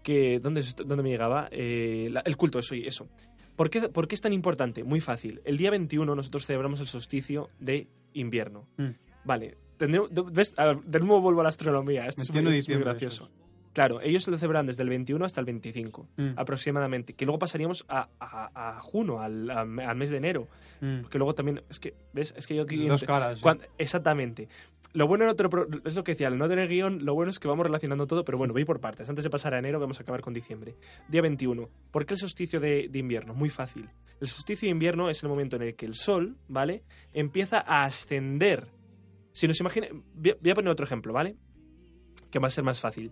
Speaker 3: Que, ¿dónde, ¿Dónde me llegaba? Eh, la- el culto, eso, y eso. ¿Por qué, ¿Por qué es tan importante? Muy fácil. El día 21 nosotros celebramos el solsticio de invierno.
Speaker 1: Mm.
Speaker 3: Vale. de nuevo vuelvo a la astronomía. Esto es muy,
Speaker 1: 21 de
Speaker 3: esto es muy gracioso.
Speaker 1: eso
Speaker 3: Claro, ellos lo celebran desde el 21 hasta el 25,
Speaker 1: Mm,
Speaker 3: aproximadamente. Que luego pasaríamos a, a, a junio, al, a- al mes de enero.
Speaker 1: mm.
Speaker 3: Porque luego también, es que, ¿ves? Es que yo aquí...
Speaker 1: Dos caras. sí.
Speaker 3: Cuan- exactamente. Lo bueno no te lo pro- es lo que decía, al no tener guion, lo bueno es que vamos relacionando todo, pero bueno, voy por partes. Antes de pasar a enero, vamos a acabar con diciembre. Día 21. ¿Por qué el solsticio de, de invierno? Muy fácil. El solsticio de invierno es el momento en el que el sol, ¿vale? Empieza a ascender. Si nos imagina... Voy a- poner otro ejemplo, ¿vale? Que va a ser más fácil.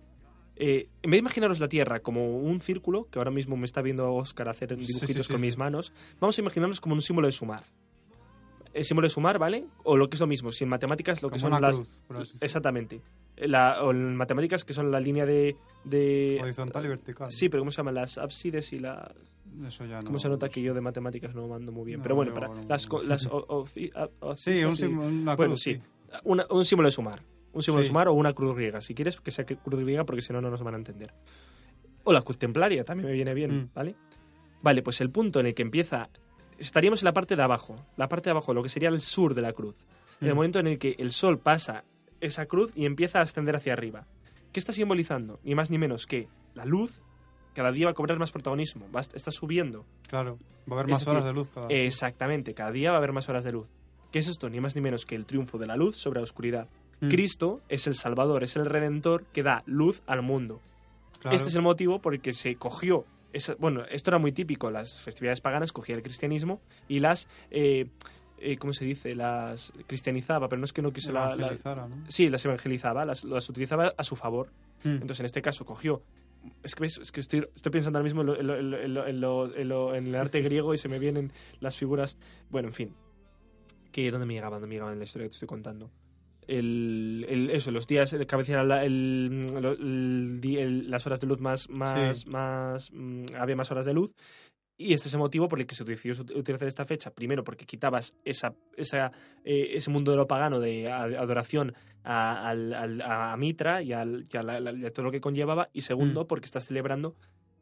Speaker 3: Eh, en vez de imaginaros la Tierra como un círculo, que ahora mismo me está viendo Oscar hacer dibujitos
Speaker 1: sí, sí,
Speaker 3: con mis manos, vamos a imaginarnos como un símbolo de sumar. El símbolo de sumar, ¿vale? O lo que es lo mismo, si en matemáticas lo que son
Speaker 1: una
Speaker 3: las...
Speaker 1: cruz.
Speaker 3: Exactamente. La, o en matemáticas que son la línea de... de
Speaker 1: Horizontal y vertical.
Speaker 3: Sí, pero ¿cómo se llaman? Las ábsides y la...
Speaker 1: Eso ya no.
Speaker 3: ¿Cómo se nota que yo de matemáticas no mando muy bien?
Speaker 1: No,
Speaker 3: pero bueno, para
Speaker 1: no.
Speaker 3: las... las o-
Speaker 1: Sí, un
Speaker 3: sí.
Speaker 1: una
Speaker 3: Bueno,
Speaker 1: cruz,
Speaker 3: sí.
Speaker 1: sí.
Speaker 3: Una- un símbolo de sumar. Un símbolo de sumar o una cruz griega. Si quieres que sea cruz griega porque si no, no nos van a entender. O la cruz templaria, también me viene bien,
Speaker 1: Mm.
Speaker 3: ¿vale? Vale, pues el punto en el que empieza... Estaríamos en la parte de abajo. La parte de abajo, lo que sería el sur de la cruz. En el
Speaker 1: Mm.
Speaker 3: momento en el que el sol pasa esa cruz y empieza a ascender hacia arriba. ¿Qué está simbolizando? Ni más ni menos que la luz cada día va a cobrar más protagonismo. Va, está subiendo.
Speaker 1: Claro. Va a haber más
Speaker 3: decir,
Speaker 1: horas de luz cada
Speaker 3: Exactamente, cada día va a haber más horas de luz. ¿Qué es esto? Ni más ni menos que el triunfo de la luz sobre la oscuridad.
Speaker 1: Mm,
Speaker 3: Cristo es el Salvador, es el Redentor que da luz al mundo.
Speaker 1: claro.
Speaker 3: Este es el motivo por el que se cogió. Bueno, esto era muy típico. Las festividades paganas cogía el cristianismo y las. Eh, eh, ¿Cómo se dice? Las cristianizaba, pero no es que no quiso la. la-
Speaker 1: ¿no?
Speaker 3: sí, las evangelizaba, las, las utilizaba a su favor.
Speaker 1: Mm.
Speaker 3: Entonces, en este caso, cogió. Es que, es que estoy, estoy pensando ahora mismo en, lo- en lo- en lo- en lo- en lo- en lo- en el arte griego y se me vienen las figuras. Bueno, en fin. ¿Qué, ¿Dónde me llegaban? ¿Dónde me llegaban en la historia que te estoy contando? El, el- eso, los días di- el- las horas de luz más, más,
Speaker 1: Sí.
Speaker 3: más mm, había más horas de luz. Y este es el motivo por el que se decidió ut- utilizar esta fecha. Primero, porque quitabas esa, esa, eh, ese mundo de lo pagano de adoración a, Mitra y, al- y a, la- la- y a todo lo que conllevaba. Y segundo, porque estás celebrando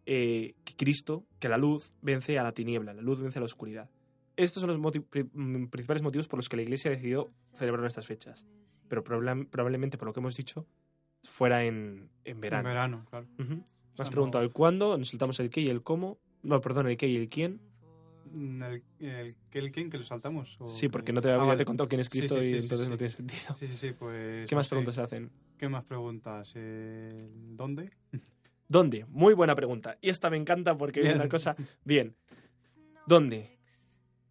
Speaker 3: eh, que Cristo, que la luz vence a la tiniebla, la luz vence a la oscuridad. Estos son los moti- pri- mm, principales motivos por los que la Iglesia decidió celebrar estas fechas. Pero probable- probablemente, por lo que hemos dicho, fuera en, en
Speaker 1: En
Speaker 3: verano.
Speaker 1: verano, claro. Sea,
Speaker 3: has preguntado el cuándo, nos saltamos el qué y el cómo. No, perdón, el qué y el quién.
Speaker 1: Mm, El, el, el quién que lo saltamos. o
Speaker 3: Sí, porque
Speaker 1: que-
Speaker 3: no te
Speaker 1: Ah,
Speaker 3: había
Speaker 1: vale.
Speaker 3: te he contado quién es Cristo
Speaker 1: sí,
Speaker 3: y
Speaker 1: sí,
Speaker 3: entonces no tiene sentido.
Speaker 1: Sí, sí, sí, pues.
Speaker 3: ¿Qué más preguntas se hacen?
Speaker 1: ¿Qué más preguntas? ¿El ¿Dónde?
Speaker 3: ¿Dónde? Muy buena pregunta. Y esta me encanta porque es una cosa... Bien. ¿Dónde?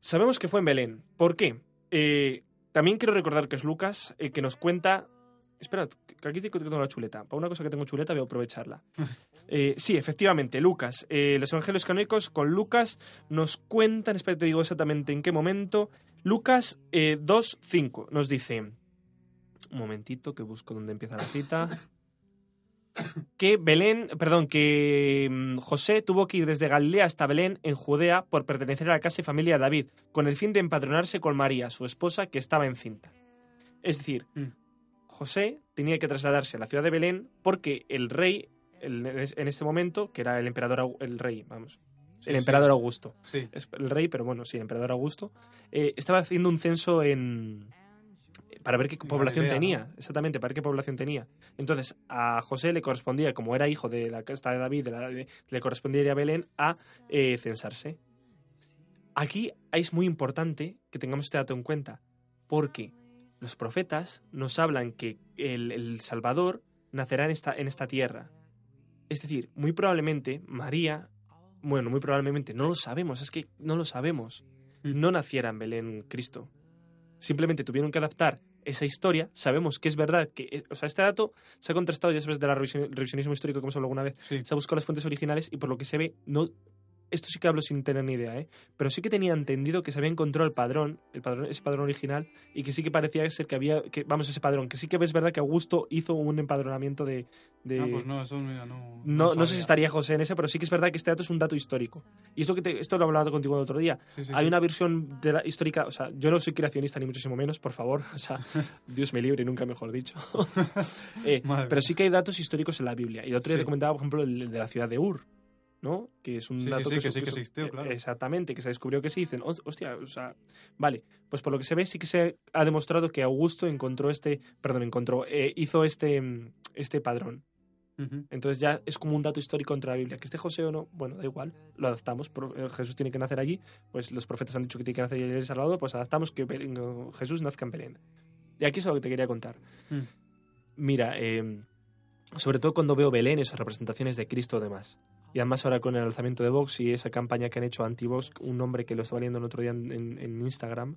Speaker 3: Sabemos que fue en Belén. ¿Por qué? Eh, también quiero recordar que es Lucas el que nos cuenta... Espera, que aquí tengo tengo la chuleta. Para una cosa que tengo chuleta voy a aprovecharla. Eh, sí, efectivamente, Lucas. Eh, los evangelios canónicos con Lucas nos cuentan, espera, te digo exactamente en qué momento. Lucas eh, 2.5 nos dice... Un momentito que busco dónde empieza la cita que Belén, perdón, que mm, José tuvo que ir desde Galilea hasta Belén, en Judea, por pertenecer a la casa y familia de David, con el fin de empadronarse con María, su esposa, que estaba encinta. Es decir,
Speaker 1: Mm.
Speaker 3: José tenía que trasladarse a la ciudad de Belén porque el rey, el- en este momento, que era el emperador, el rey, vamos, el
Speaker 1: sí.
Speaker 3: emperador Augusto,
Speaker 1: Sí.
Speaker 3: es el rey, pero bueno, sí, el emperador Augusto, eh, estaba haciendo un censo en para ver qué población tenía,
Speaker 1: ¿no?
Speaker 3: exactamente, para ver qué población tenía. Entonces, a José le correspondía, como era hijo de la casta de David, de la- de- le correspondía a Belén a eh, censarse. Aquí es muy importante que tengamos este dato en cuenta, porque los profetas nos hablan que el, el Salvador nacerá en esta, en esta tierra. Es decir, muy probablemente María, bueno, muy probablemente, no lo sabemos, es que no lo sabemos,
Speaker 1: Mm.
Speaker 3: no naciera en Belén Cristo. Simplemente tuvieron que adaptar esa historia. Sabemos que es verdad que, eh, o sea, este dato se ha contrastado, ya sabes, de la revisión- revisionismo histórico que hemos hablado alguna vez.
Speaker 1: Sí.
Speaker 3: Se ha buscado las fuentes originales y por lo que se ve, no. Esto sí que hablo sin tener ni idea, ¿eh? Pero sí que tenía entendido que se había encontrado el padrón, el padrón, ese padrón original, y que sí que parecía ser que había, que, vamos, ese padrón, que sí que es verdad que Augusto hizo un empadronamiento de. de
Speaker 1: Ah, pues no, eso mira, no.
Speaker 3: no, no sé si estaría José en ese, pero sí que es verdad que este dato es un dato histórico. Y eso que te- esto lo he hablado contigo el otro día.
Speaker 1: Sí, sí,
Speaker 3: Hay
Speaker 1: sí.
Speaker 3: una versión de la histórica, o sea, yo no soy creacionista ni muchísimo menos, por favor, o sea, Dios me libre, nunca mejor dicho. Eh, pero sí que hay datos históricos en la Biblia. Y el otro día te comentaba, por ejemplo, el de la ciudad de Ur, ¿no? Que es un
Speaker 1: Sí,
Speaker 3: dato
Speaker 1: sí, que sí que
Speaker 3: su-
Speaker 1: existió,
Speaker 3: eh,
Speaker 1: claro.
Speaker 3: Exactamente, que se descubrió que sí. Dicen, "Hos- hostia, o sea, vale. Pues por lo que se ve, sí que se ha demostrado que Augusto encontró este, perdón, encontró, eh, hizo este, mm, este padrón. Entonces ya es como un dato histórico contra la Biblia. Que esté José o no, bueno, da igual, lo adaptamos. Eh, Jesús tiene que nacer allí, pues los profetas han dicho que tiene que nacer allí en El Salvador, pues adaptamos que Jesús nazca en Belén. Y aquí es lo que te quería contar.
Speaker 1: Mm.
Speaker 3: Mira, eh, sobre todo cuando veo Belén, esas representaciones de Cristo o demás. Y además ahora con el alzamiento de Vox y esa campaña que han hecho anti-Vox, un hombre que lo estaba leyendo el otro día en, en- en Instagram,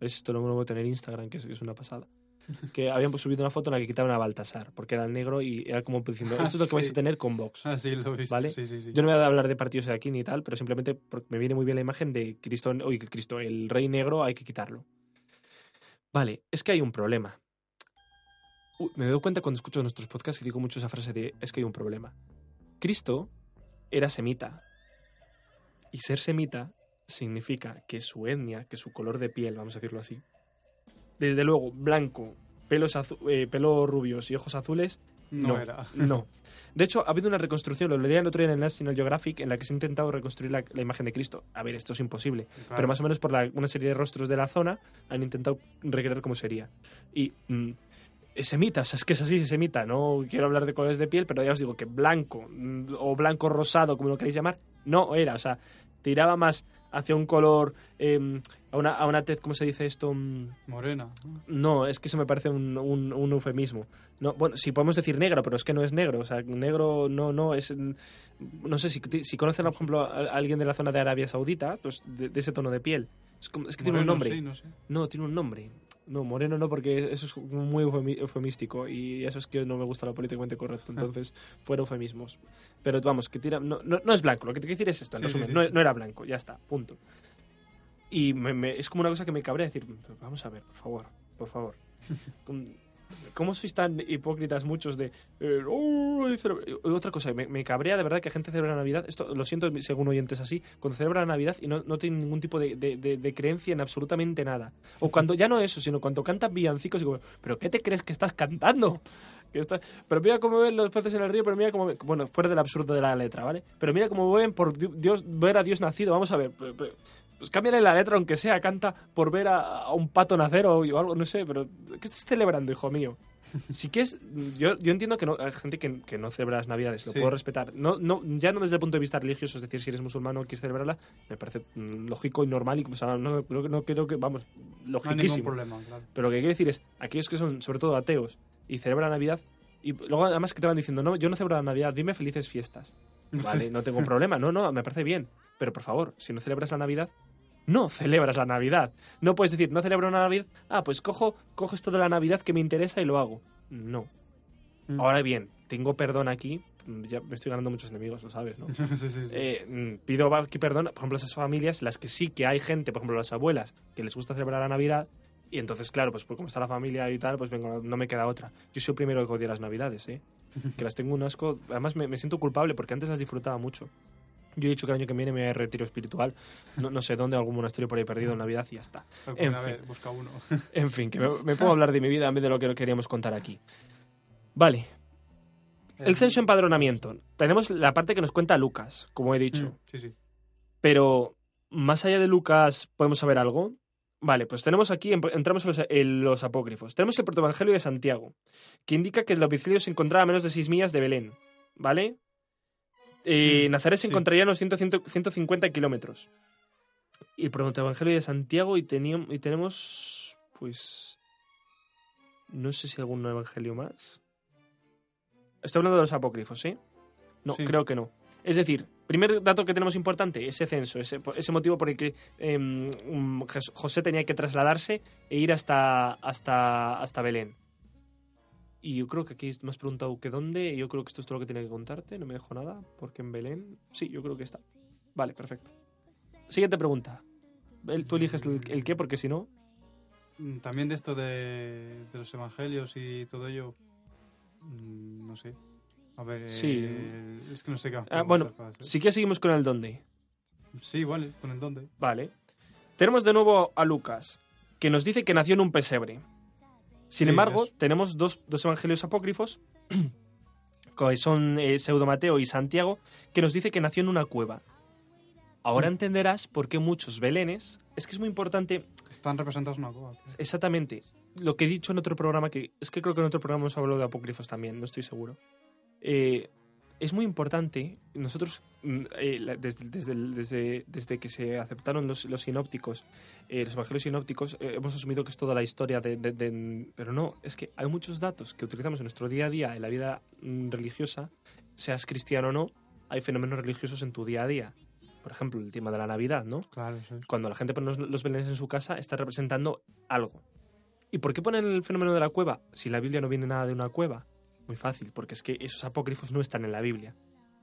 Speaker 3: esto lo voy a tener Instagram, que es, que es una pasada, que habían subido una foto en la que quitaban a Baltasar, porque era el negro y era como diciendo, esto es lo que vais
Speaker 1: Sí.
Speaker 3: a tener con Vox.
Speaker 1: Ah, sí, lo he visto.
Speaker 3: ¿Vale?
Speaker 1: Sí, sí, sí.
Speaker 3: Yo no voy a hablar de partidos de aquí ni tal, pero simplemente porque me viene muy bien la imagen de Cristo, oye, Cristo, el rey negro hay que quitarlo. Vale, es que hay un problema. Me doy cuenta cuando escucho nuestros podcasts y digo mucho esa frase de es que hay un problema. Cristo era semita. Y ser semita significa que su etnia, que su color de piel, vamos a decirlo así, desde luego, blanco, pelos eh, pelo rubios y ojos azules,
Speaker 1: no,
Speaker 3: no,
Speaker 1: era.
Speaker 3: no. De hecho, ha habido una reconstrucción, lo leía el otro día en el National Geographic, en la que se ha intentado reconstruir la, la imagen de Cristo. A ver, esto es imposible.
Speaker 1: Claro.
Speaker 3: Pero más o menos por la- una serie de rostros de la zona han intentado recrear cómo sería. Y mm, semita, o sea, es que es así, es semita. No quiero hablar de colores de piel, pero ya os digo que blanco mm, o blanco rosado, como lo queréis llamar, no era. O sea, tiraba más hacia un color, em, a, una, a una tez, ¿cómo se dice esto? Mm,
Speaker 1: Morena. ¿no?
Speaker 3: es que eso me parece un, un, un eufemismo. No, bueno, sí podemos decir negro, pero es que no es negro. O sea, negro no, no es. No sé, si, si conocen, por ejemplo, a alguien de la zona de Arabia Saudita, pues de, de ese tono de piel. Es, como- es que tiene un nombre.
Speaker 1: Sí, no sé.
Speaker 3: No, tiene un nombre. No, moreno no, porque eso es muy eufemístico y eso es que no me gusta lo políticamente correcto. Entonces, fuera eufemismos. Pero vamos, que tira. No, no, no es blanco, lo que te quiero decir es esto, en
Speaker 1: Sí,
Speaker 3: resumen.
Speaker 1: sí,
Speaker 3: no, era blanco, ya está, punto. Y me- me- es como una cosa que me cabrea decir, vamos a ver, por favor, por favor. ¿Cómo- ¿Cómo sois tan hipócritas muchos de... eh, "Oh, hay cele-". Y Otra cosa, me, cabrea de verdad que gente celebra Navidad, esto lo siento según oyentes así, cuando celebra Navidad y no, no tiene ningún tipo de, de- creencia en absolutamente nada. O cuando ya no eso, sino cuando cantan villancicos y digo, ¿pero qué te crees que estás cantando? Que estás- Pero mira cómo ven los peces en el río, pero mira cómo... Bueno, fuera del absurdo de la letra, ¿vale? Pero mira cómo ven por Di- Dios, ver a Dios nacido, vamos a ver... Pues cámbiale la letra, aunque sea, canta por ver a, a un pato nacer o, o algo, no sé, pero ¿qué estás celebrando, hijo mío? Sí que es. Yo, yo entiendo que no, hay gente que, que no celebra las Navidades, lo
Speaker 1: Sí.
Speaker 3: puedo respetar. No, no, ya no desde el punto de vista religioso, es decir, si eres musulmán o quieres celebrarla, me parece mm, lógico y normal. Y, o sea, no, no, no creo que, vamos,
Speaker 1: No hay
Speaker 3: logiquísimo.
Speaker 1: problema, claro.
Speaker 3: Pero lo que quiero decir es, aquellos que son sobre todo ateos y celebran Navidad, y luego además que te van diciendo, no, yo no celebro la Navidad, dime felices fiestas. Vale, no tengo problema, no, no, me parece bien. Pero por favor, si no celebras la Navidad, no celebras la Navidad. No puedes decir, no celebro una Navidad, ah, pues cojo, cojo esto de la Navidad que me interesa y lo hago. No.
Speaker 1: Mm.
Speaker 3: Ahora bien, tengo perdón aquí, ya me estoy ganando muchos enemigos, lo sabes, ¿no?
Speaker 1: sí, sí, sí.
Speaker 3: Eh, mm, pido aquí perdón, por ejemplo, esas familias, las que sí que hay gente, por ejemplo, las abuelas, que les gusta celebrar la Navidad, y entonces, claro, pues por como está la familia y tal, pues vengo, no me queda otra. Yo soy el primero que odia las Navidades, ¿eh? Que las tengo un asco. Además, me, me siento culpable porque antes las disfrutaba mucho. Yo he dicho que el año que viene me voy a retiro espiritual, no, no sé dónde, algún monasterio por ahí perdido en Navidad y ya está. En
Speaker 1: a
Speaker 3: fin.
Speaker 1: ver, busca uno.
Speaker 3: En fin, que me, me puedo hablar de mi vida en vez de lo que queríamos contar aquí. Vale, el censo empadronamiento. Tenemos la parte que nos cuenta Lucas, como he dicho.
Speaker 1: Mm, Sí, sí.
Speaker 3: Pero, más allá de Lucas, ¿podemos saber algo? Vale, pues tenemos aquí, entramos en los, en los apócrifos. Tenemos el protoevangelio de Santiago, que indica que el domicilio se encontraba a menos de 6 millas de Belén, ¿vale? Eh,
Speaker 1: Mm,
Speaker 3: Nazaret se
Speaker 1: sí.
Speaker 3: encontraría a unos 100, 100, 150 kilómetros. Y el protoevangelio de Santiago y, tenemos, pues... No sé si algún evangelio más. Estoy hablando de los apócrifos, ¿eh? No,
Speaker 1: Sí.
Speaker 3: creo que no. Es decir, primer dato que tenemos importante, ese censo, ese, ese motivo por el que em, Jes- José tenía que trasladarse e ir hasta, hasta, hasta Belén. Y yo creo que aquí me has preguntado que dónde, y yo creo que esto es todo lo que tenía que contarte, no me dejo nada, porque en Belén, sí, yo creo que está. Vale, perfecto. Siguiente pregunta. Tú eliges el, el qué, porque si no...
Speaker 1: Mm, También de esto de, de los evangelios y todo ello, mm, no sé. A ver,
Speaker 3: Sí.
Speaker 1: eh, es que no sé qué.
Speaker 3: Ah, bueno. Si quieres seguimos con el dónde.
Speaker 1: Sí, vale, con el dónde.
Speaker 3: Vale. Tenemos de nuevo a Lucas, que nos dice que nació en un pesebre. Sin
Speaker 1: Sí,
Speaker 3: embargo,
Speaker 1: es-
Speaker 3: tenemos dos, dos evangelios apócrifos, que son eh, Pseudo Mateo y Santiago, que nos dice que nació en una cueva. Ahora entenderás por qué muchos belenes. Es que es muy importante,
Speaker 1: Están representados en una cueva.
Speaker 3: exactamente, lo que he dicho en otro programa, que es que creo que en otro programa hemos hablado de apócrifos también, no estoy seguro. eh, es muy importante. Nosotros, mm, eh, desde, desde, desde, desde que se aceptaron los, los sinópticos, eh, los evangelios sinópticos, eh, hemos asumido que es toda la historia de, de- de- Pero no, es que hay muchos datos que utilizamos en nuestro día a día, en la vida mm, religiosa, seas cristiano o no, hay fenómenos religiosos en tu día a día. Por ejemplo, el tema de la Navidad, ¿no?
Speaker 1: Claro, es.
Speaker 3: Cuando la gente pone los, los belenes en su casa, está representando algo. ¿Y por qué ponen el fenómeno de la cueva si la Biblia no viene nada de una cueva? Muy fácil, porque es que esos apócrifos no están en la Biblia.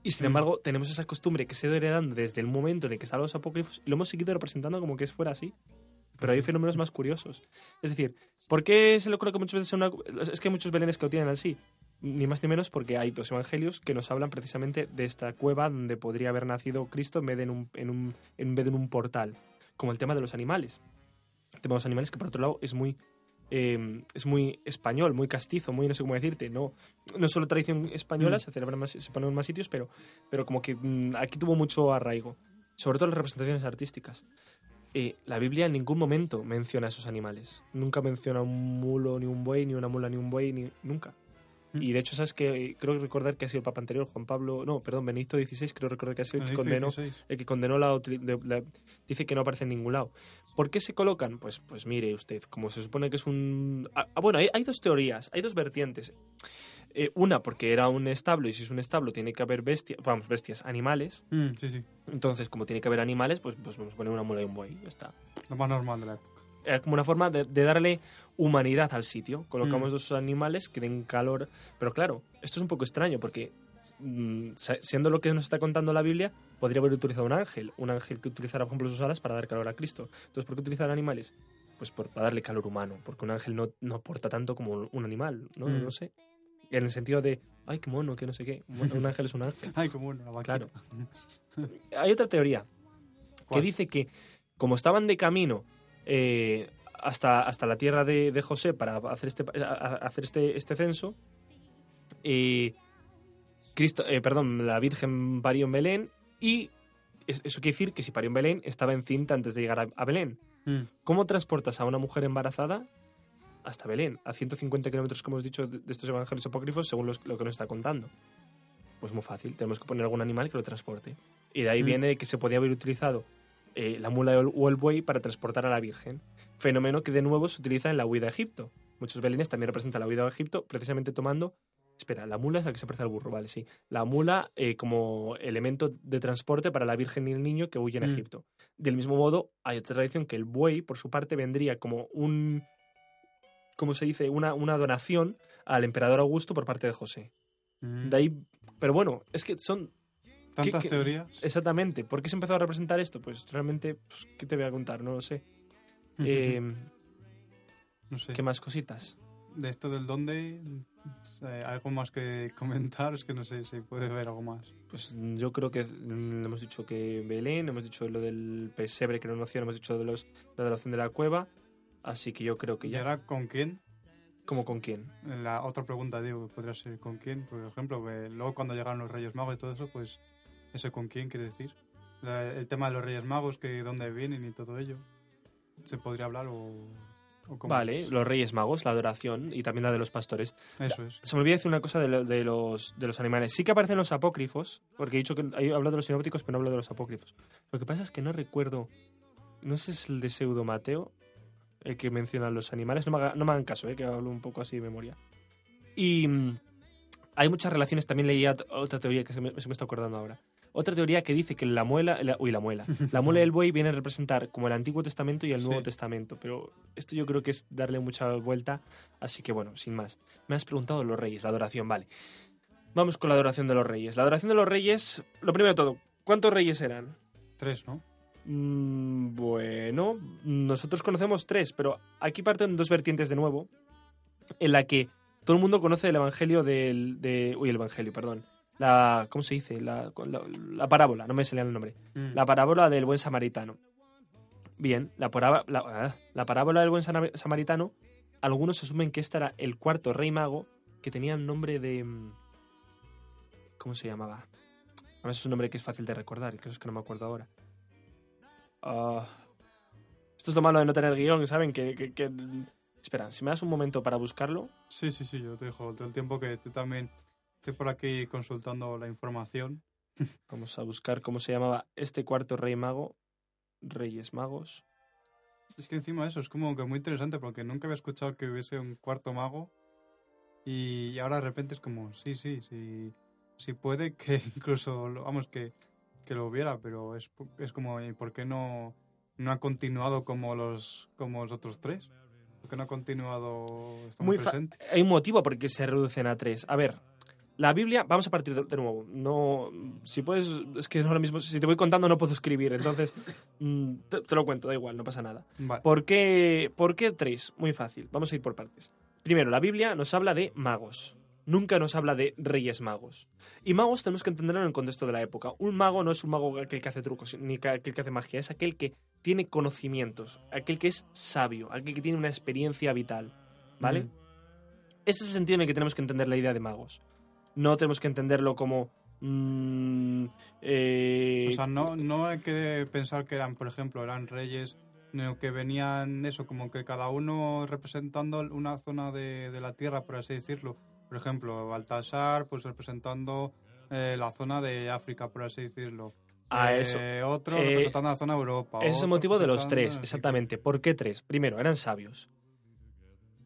Speaker 3: Y sin
Speaker 1: Mm.
Speaker 3: embargo, tenemos esa costumbre que se ha ido heredando desde el momento en el que estaban los apócrifos y lo hemos seguido representando como que es fuera así. Pero hay fenómenos más curiosos. Es decir, ¿por qué se le ocurre que muchas veces una... Es que hay muchos belenes que lo tienen así. Ni más ni menos porque hay dos evangelios que nos hablan precisamente de esta cueva donde podría haber nacido Cristo en vez de en un, en un- en vez de en un portal. Como el tema de los animales. El tema de los animales que por otro lado es muy... eh, es muy español, muy castizo, muy no sé cómo decirte, no, no es solo tradición española,
Speaker 1: Mm.
Speaker 3: se celebra más, se pone en más sitios, pero, pero como que mm, aquí tuvo mucho arraigo, sobre todo en las representaciones artísticas. Eh, la Biblia en ningún momento menciona a esos animales. Nunca menciona un mulo, ni un buey, ni una mula, ni un buey, ni nunca. Y de hecho, sabes que creo recordar que ha sido el Papa anterior, Juan Pablo, no, perdón, Benedicto XVI, creo recordar que ha sido el que condenó, el que condenó la, la- dice que no aparece en ningún lado. ¿Por qué se colocan? Pues, pues mire usted, como se supone que es un... Ah, ah, bueno, hay, hay dos teorías, hay dos vertientes. Eh, una, porque era un establo y si es un establo tiene que haber bestias, vamos, bestias, animales.
Speaker 1: Mm, sí, sí.
Speaker 3: Entonces, como tiene que haber animales, pues, pues vamos a poner una mula y un buey, ya está.
Speaker 1: Lo más normal de la época.
Speaker 3: Era como una forma de, de darle humanidad al sitio. Colocamos
Speaker 1: Mm.
Speaker 3: dos animales que den calor. Pero claro, esto es un poco extraño porque, mm, siendo lo que nos está contando la Biblia, podría haber utilizado un ángel. Un ángel que utilizara, por ejemplo, sus alas para dar calor a Cristo. Entonces, ¿por qué utilizar animales? Pues por, para darle calor humano. Porque un ángel no, no aporta tanto como un animal, ¿no?
Speaker 1: Mm.
Speaker 3: No sé. En el sentido de, ay, qué mono, que no sé qué. Un ángel es un ángel.
Speaker 1: Ay, como una vaquita.
Speaker 3: Claro. Hay otra teoría que dice que como estaban de camino eh, hasta, hasta la tierra de, de José para hacer este, hacer este, este censo, eh, Cristo, eh, perdón, la Virgen parió en Belén y es- eso quiere decir que si parió en Belén estaba encinta antes de llegar a, a Belén.
Speaker 1: Mm,
Speaker 3: ¿Cómo transportas a una mujer embarazada hasta Belén? A 150 kilómetros, como hemos dicho, de, de estos evangelios apócrifos, según los- lo que nos está contando. Pues muy fácil, tenemos que poner algún animal que lo transporte. Y de ahí
Speaker 1: Mm.
Speaker 3: viene que se podía haber utilizado eh, la mula o el- buey para transportar a la Virgen. Fenómeno que de nuevo se utiliza en la huida a Egipto. Muchos belenes también representan la huida a Egipto, precisamente tomando. Espera, la mula es la que se parece al burro, vale, sí. La mula eh, como elemento de transporte para la Virgen y el niño que huyen a
Speaker 1: Mm.
Speaker 3: Egipto. Del mismo modo, hay otra tradición que el buey, por su parte, vendría como un. ¿Cómo se dice? Una, una donación al emperador Augusto por parte de José.
Speaker 1: mm.
Speaker 3: De ahí. Pero bueno, es que son
Speaker 1: Tantas
Speaker 3: qué-
Speaker 1: teorías.
Speaker 3: Exactamente. ¿Por qué se empezó a representar esto? Pues realmente, pues, ¿qué te voy a contar? No lo sé. Eh,
Speaker 1: no sé.
Speaker 3: ¿Qué más cositas?
Speaker 1: De esto del dónde, eh, algo más que comentar, es que no sé si puede ver algo más.
Speaker 3: Pues yo creo que mm, hemos dicho que Belén, hemos dicho lo del pesebre que no nació, hemos dicho de los, la adoración de la cueva. Así que yo creo que
Speaker 1: ¿Y
Speaker 3: ya.
Speaker 1: ahora con quién?
Speaker 3: ¿Cómo con quién?
Speaker 1: La otra pregunta, digo, podría ser con quién. Por ejemplo, que luego cuando llegaron los Reyes Magos y todo eso, pues, ¿eso con quién quiere decir? La- el tema de los Reyes Magos, que dónde vienen y todo ello. ¿Se podría hablar o, o cómo?
Speaker 3: Vale, los Reyes Magos, la adoración y también la de los pastores.
Speaker 1: Eso es.
Speaker 3: Se me olvidó decir una cosa de, lo- de los, de los animales. Sí que aparecen los apócrifos, porque he dicho que he hablado de los sinópticos, pero no hablo de los apócrifos. Lo que pasa es que no recuerdo. No sé si es el de Pseudo Mateo, el que menciona los animales. No me, haga- no me hagan caso, eh, que hablo un poco así de memoria. Y mm, hay muchas relaciones. También leía ot- otra teoría que se me, se me está acordando ahora. Otra teoría que dice que la muela. la- uy, la muela. La muela y el buey vienen a representar como el Antiguo Testamento y el Nuevo
Speaker 1: Sí.
Speaker 3: Testamento. Pero esto yo creo que es darle mucha vuelta. Así que bueno, sin más. Me has preguntado los reyes, la adoración, vale. Vamos con la adoración de los reyes. La adoración de los reyes, lo primero de todo, ¿cuántos reyes eran?
Speaker 1: Tres, ¿no?
Speaker 3: Mm, bueno, nosotros conocemos tres, pero aquí parten dos vertientes de nuevo, en la que todo el mundo conoce el evangelio del... De, uy, el evangelio, perdón. La, ¿Cómo se dice? La, la, la parábola, no me salía el nombre.
Speaker 1: Mm.
Speaker 3: La parábola del buen samaritano. Bien, la, parábola- la, ah, la parábola del buen samaritano, algunos asumen que este era el cuarto rey mago que tenía un nombre de... mm, ¿Cómo se llamaba? A ver, es un nombre que es fácil de recordar, que es que no me acuerdo ahora. Ah, esto es lo malo de no tener guion, ¿saben? Que, que- que- Espera, si me das un momento para buscarlo.
Speaker 1: Sí, sí, sí, yo te dejo todo el tiempo que tú también Estoy por aquí consultando la información.
Speaker 3: Vamos a buscar cómo se llamaba este cuarto rey mago. Reyes magos.
Speaker 1: Es que encima eso es como que muy interesante porque nunca había escuchado que hubiese un cuarto mago y ahora de repente es como, sí, sí, sí, sí puede que incluso, vamos, que, que lo hubiera, pero es, es como, ¿y por qué no, no ha continuado como los, como los otros tres? ¿Por qué no ha continuado
Speaker 3: Muy
Speaker 1: presente?
Speaker 3: Hay un motivo por el que se reducen a tres. A ver, la Biblia, vamos a partir de, de nuevo. No, si puedes, es que ahora mismo, si te voy contando no puedo escribir, entonces mm, te, te lo cuento, da igual, no pasa nada.
Speaker 1: Vale.
Speaker 3: ¿Por qué, ¿Por qué tres? Muy fácil, vamos a ir por partes. Primero, la Biblia nos habla de magos. Nunca nos habla de reyes magos. Y magos tenemos que entenderlo en el contexto de la época. Un mago no es un mago aquel que hace trucos, ni aquel que hace magia, es aquel que tiene conocimientos, aquel que es sabio, aquel que tiene una experiencia vital. ¿Vale?
Speaker 1: Ujú.
Speaker 3: Ese es el sentido en el que tenemos que entender la idea de magos. No tenemos que entenderlo como. mm, eh,
Speaker 1: O sea, no, no hay que pensar que eran, por ejemplo, eran reyes, sino que venían eso, como que cada uno representando una zona de, de la tierra, por así decirlo. Por ejemplo, Baltasar, pues representando eh, la zona de África, por así decirlo.
Speaker 3: a
Speaker 1: Eh,
Speaker 3: eso.
Speaker 1: Otro representando la zona de Europa.
Speaker 3: Ese es el motivo de los tres, exactamente. ¿Por qué tres? Primero, eran sabios.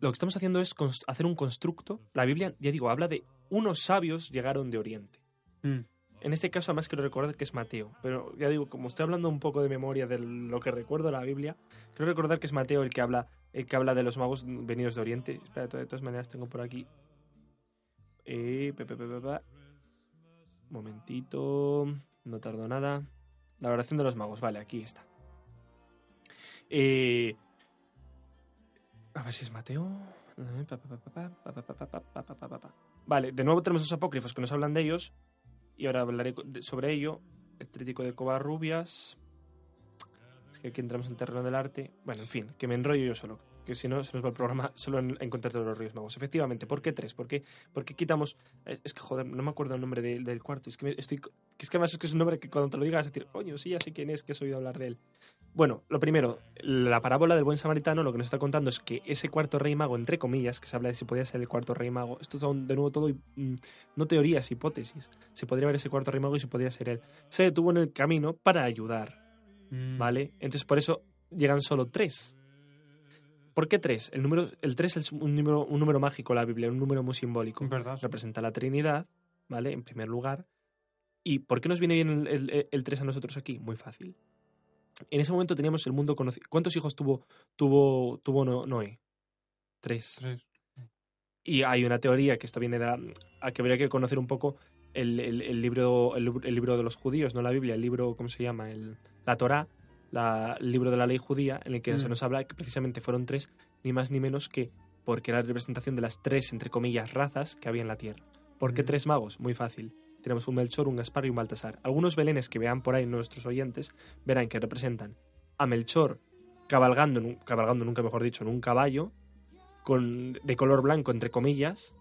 Speaker 3: Lo que estamos haciendo es hacer un constructo. La Biblia, ya digo, habla de unos sabios llegaron de Oriente.
Speaker 1: Mm,
Speaker 3: En este caso, además, quiero recordar que es Mateo. Pero ya digo, como estoy hablando un poco de memoria de lo que recuerdo de la Biblia, quiero recordar que es Mateo el que habla, el que habla de los magos venidos de Oriente. Espera, de todas maneras, tengo por aquí. Eh, pe, pe, pe, pe, pe. Momentito. No tardo nada. La oración de los magos, vale, aquí está. Eh, a ver si es Mateo. Vale, de nuevo tenemos los apócrifos que nos hablan de ellos. Y ahora hablaré sobre ello. El trítico de Covarrubias. Es que aquí entramos en el terreno del arte. Bueno, en fin, que me enrollo yo solo. Que si no, se nos va el programa solo en, en contar todos los Reyes Magos. Efectivamente, ¿por qué tres? ¿Por qué, por qué quitamos.? eh, Es que, joder, no me acuerdo el nombre de- del cuarto. Es que, me- estoy, que es que además es que es un nombre que cuando te lo digas a decir, coño, sí, ya sé quién es, que has oído hablar de él. Bueno, lo primero, la parábola del buen samaritano lo que nos está contando es que ese cuarto rey mago, entre comillas, que se habla de si podía ser el cuarto rey mago, esto son de nuevo todo, mm, no teorías, hipótesis. Se podría ver ese cuarto rey mago y si podría ser él. Se detuvo en el camino para ayudar,
Speaker 1: mm.
Speaker 3: ¿vale? Entonces por eso llegan solo tres. ¿Por qué tres? El número, el tres es un número, un número mágico la Biblia, un número muy simbólico.
Speaker 1: Verdad.
Speaker 3: Representa la Trinidad, ¿vale? En primer lugar. ¿Y por qué nos viene bien el, el, el 3 a nosotros aquí? Muy fácil. En ese momento teníamos el mundo conocido. ¿Cuántos hijos tuvo, tuvo, tuvo No- Noé? Tres.
Speaker 1: Tres.
Speaker 3: Y hay una teoría que esto viene de la, a que habría que conocer un poco el, el- el libro, el, libro- el libro de los judíos, no la Biblia, el libro, ¿cómo se llama? El, la Torá, la- el libro de la ley judía, en el que se
Speaker 1: Mm.
Speaker 3: nos habla que precisamente fueron tres, ni más ni menos que porque era la representación de las tres, entre comillas, razas que había en la tierra. ¿Por qué
Speaker 1: Mm.
Speaker 3: tres magos? Muy fácil. Tenemos un Melchor, un Gaspar y un Baltasar. Algunos belenes que vean por ahí nuestros oyentes verán que representan a Melchor cabalgando, cabalgando nunca mejor dicho, en un caballo, con, de color blanco, entre comillas.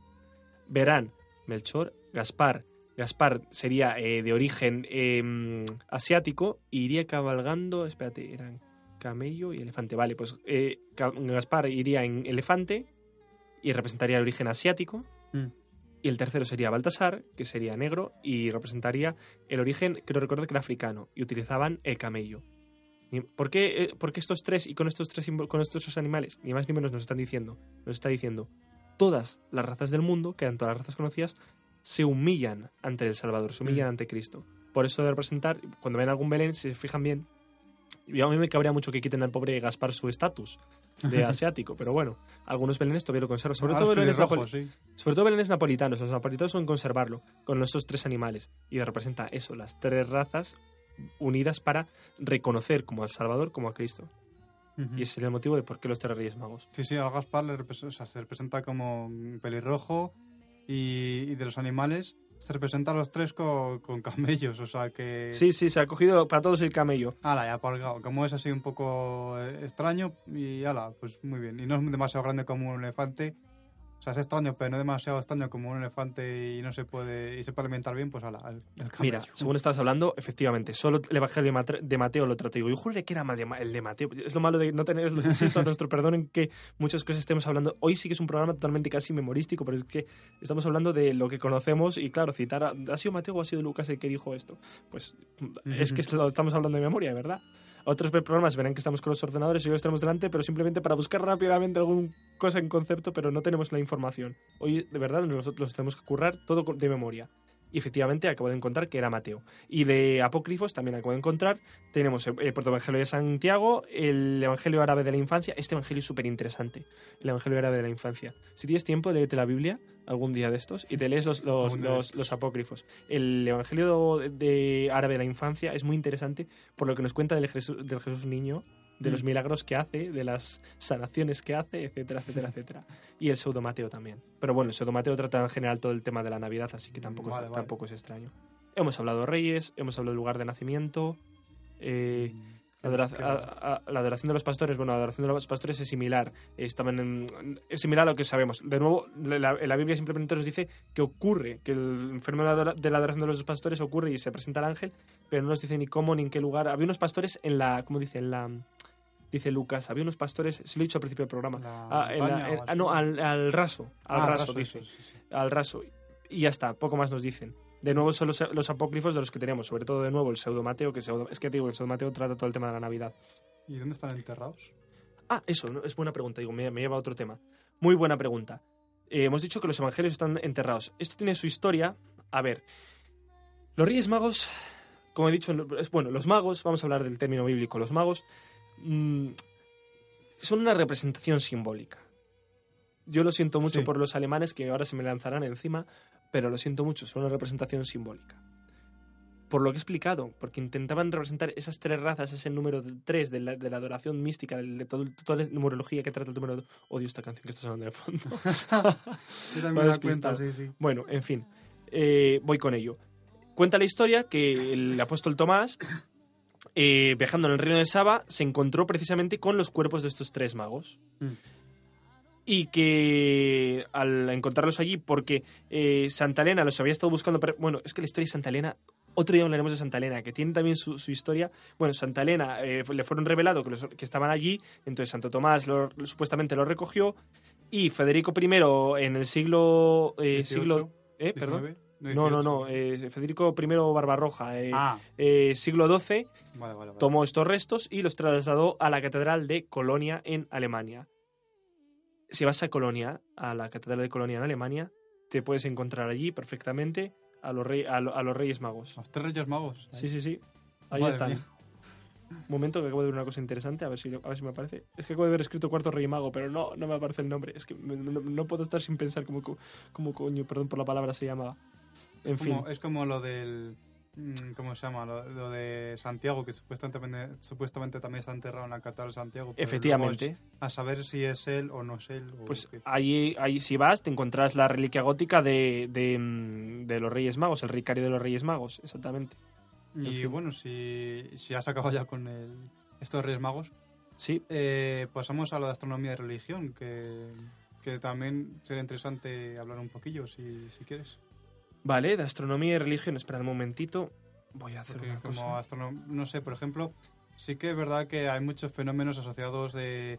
Speaker 3: Verán Melchor, Gaspar. Gaspar sería eh, de origen eh, asiático y iría cabalgando, espérate, eran camello y elefante. Vale, pues eh, Gaspar iría en elefante y representaría el origen asiático.
Speaker 1: Mm.
Speaker 3: Y el tercero sería Baltasar, que sería negro y representaría el origen, creo recordar que era africano, y utilizaban el camello. Ni- ¿Por qué, eh, por qué estos tres y con estos tres, con estos tres animales? Ni más ni menos nos están diciendo. Nos está diciendo, todas las razas del mundo, que eran todas las razas conocidas, se humillan ante el Salvador, se humillan
Speaker 1: Mm.
Speaker 3: ante Cristo. Por eso de representar, cuando ven algún Belén, si se fijan bien, y a mí me cabría mucho que quiten al pobre Gaspar su estatus de asiático, pero bueno, algunos Belenes todavía lo conservan, sobre
Speaker 1: Ah,
Speaker 3: todo Belenes
Speaker 1: sí.
Speaker 3: sobre todo belenes napolitanos. Los napolitanos son conservarlo con esos tres animales. Y representa eso, las tres razas unidas para reconocer como al Salvador como a Cristo. Y ese es el motivo de por qué los tres reyes magos.
Speaker 1: Sí, sí, al Gaspar le repres- o sea, se representa como pelirrojo y, y de los animales se representa a los tres con, con camellos, o sea que...
Speaker 3: Sí, sí, se ha cogido para todos el camello.
Speaker 1: Ala, ya palgado. Como es así un poco eh, extraño y ala, pues muy bien. Y no es demasiado grande como un elefante, O sea, es extraño, pero no demasiado extraño como un elefante y no se puede y se puede alimentar bien, pues ala, el, el
Speaker 3: Mira, según estabas hablando, efectivamente, solo el Evangelio de Mate- de Mateo lo traté yo. Juré que era mal de el de Mateo. Es lo malo de no tener, insisto, a nuestro perdón en que muchas cosas estemos hablando. Hoy sí que es un programa totalmente casi memorístico, pero es que estamos hablando de lo que conocemos y, claro, citar a, ¿ha sido Mateo o ha sido Lucas el que dijo esto? Pues es que lo estamos hablando de memoria, ¿verdad? Otros programas verán que estamos con los ordenadores y los tenemos delante, pero simplemente para buscar rápidamente alguna cosa en concepto, pero no tenemos la información. Hoy, de verdad, nosotros los tenemos que currar todo de memoria. Y efectivamente acabo de encontrar que era Mateo. Y de apócrifos también acabo de encontrar. Tenemos el, el Protoevangelio de Santiago, el Evangelio árabe de la infancia. Este Evangelio es súper interesante. El Evangelio árabe de la infancia. Si tienes tiempo, léete la Biblia algún día de estos y te lees los, los apócrifos. El Evangelio de, de árabe de la infancia es muy interesante por lo que nos cuenta del Jesús, del Jesús niño, de los
Speaker 1: Mm.
Speaker 3: milagros que hace, de las sanaciones que hace, etcétera, etcétera, etcétera. Y el pseudo Mateo también. Pero bueno, el pseudo Mateo trata en general todo el tema de la Navidad, así que tampoco,
Speaker 1: Vale,
Speaker 3: es,
Speaker 1: vale.
Speaker 3: tampoco es extraño. Hemos hablado de reyes, hemos hablado del lugar de nacimiento. eh, a- la adoración de los pastores, bueno, la adoración de los pastores es similar. Es, también es similar a lo que sabemos. De nuevo, la, la Biblia simplemente nos dice que ocurre, que el enfermo de la adora- de la adoración de los pastores ocurre y se presenta al ángel, pero no nos dice ni cómo ni en qué lugar. Había unos pastores en la, ¿cómo dice? En la, dice Lucas, había unos pastores, se lo he dicho al principio del programa.
Speaker 1: La
Speaker 3: Ah, en la-
Speaker 1: montaña o
Speaker 3: en- ah, no, al, al raso, al
Speaker 1: Ah,
Speaker 3: raso,
Speaker 1: raso,
Speaker 3: dice
Speaker 1: eso, sí, sí.
Speaker 3: al raso. Y ya está, poco más nos dicen. De nuevo son los, los apócrifos de los que tenemos, sobre todo de nuevo el pseudo Mateo, que pseudo- es que te digo, el pseudo Mateo trata todo el tema de la Navidad.
Speaker 1: ¿Y dónde están enterrados?
Speaker 3: Ah, eso, ¿no? es buena pregunta, digo, me, me lleva a otro tema. Muy buena pregunta. Eh, hemos dicho que los evangelios están enterrados. Esto tiene su historia. A ver, los Reyes Magos, como he dicho, es bueno, los magos, vamos a hablar del término bíblico, los magos mm, son una representación simbólica. Yo lo siento mucho
Speaker 1: Sí.
Speaker 3: por los alemanes que ahora se me lanzarán encima, pero lo siento mucho, son una representación simbólica. Por lo que he explicado, porque intentaban representar esas tres razas, ese número tres de la, de la adoración mística, de, de todo, toda la numerología que trata el número. Odio esta canción que está sonando fondo.
Speaker 1: Yo también cuenta,
Speaker 3: despistado.
Speaker 1: sí, sí.
Speaker 3: Bueno, en fin, eh, voy con ello. Cuenta la historia que el apóstol Tomás, eh, viajando en el reino de Saba, se encontró precisamente con los cuerpos de estos tres magos.
Speaker 1: Mm.
Speaker 3: Y que al encontrarlos allí, porque eh, Santa Elena los había estado buscando. pero- bueno, es que la historia de Santa Elena. Otro día hablaremos de Santa Elena, que tiene también su, su historia. Bueno, Santa Elena eh, le fueron revelado que, los- que estaban allí, entonces Santo Tomás lo- supuestamente lo recogió. Y Federico I en el siglo. eh,
Speaker 1: 18,
Speaker 3: siglo ¿eh? Perdón.
Speaker 1: 19,
Speaker 3: No, no,
Speaker 1: 18.
Speaker 3: no. eh, Federico I Barbarroja, eh,
Speaker 1: Ah,
Speaker 3: eh, siglo XII,
Speaker 1: vale, vale. vale.
Speaker 3: tomó estos restos y los trasladó a la Catedral de Colonia en Alemania. Si vas a Colonia, a la Catedral de Colonia en Alemania, te puedes encontrar allí perfectamente a los, rey- a lo- a los Reyes Magos.
Speaker 1: Los tres reyes magos.
Speaker 3: Sí, sí, sí. Ahí
Speaker 1: Madre
Speaker 3: están.
Speaker 1: mía.
Speaker 3: Un momento que acabo de ver una cosa interesante, a ver si, a ver si me aparece. Es que acabo de ver escrito Cuarto Rey Mago, pero no, no me aparece el nombre. Es que no, no puedo estar sin pensar cómo, cómo coño, perdón por la palabra, se llamaba. En fin.
Speaker 1: Como- es como lo del. mm, ¿Cómo se llama? Lo, lo de Santiago, que supuestamente, supuestamente también está enterrado en la catedral de Santiago.
Speaker 3: Efectivamente.
Speaker 1: es A saber si es él o no es él. o
Speaker 3: Pues
Speaker 1: qué.
Speaker 3: ahí, ahí si vas, te encontrás la reliquia gótica de, de, mm, de los Reyes Magos, el relicario de los Reyes Magos, exactamente. en
Speaker 1: Y
Speaker 3: fin.
Speaker 1: bueno, si, si has acabado ya con el, estos reyes magos,
Speaker 3: Sí,
Speaker 1: eh, pasamos a lo de astronomía y religión, que, que también sería interesante hablar un poquillo, si, si quieres.
Speaker 3: Vale, de astronomía y religión, espera un momentito. Voy a hacer
Speaker 1: Porque
Speaker 3: una
Speaker 1: como
Speaker 3: cosa.
Speaker 1: no sé, por ejemplo, sí que es verdad que hay muchos fenómenos asociados de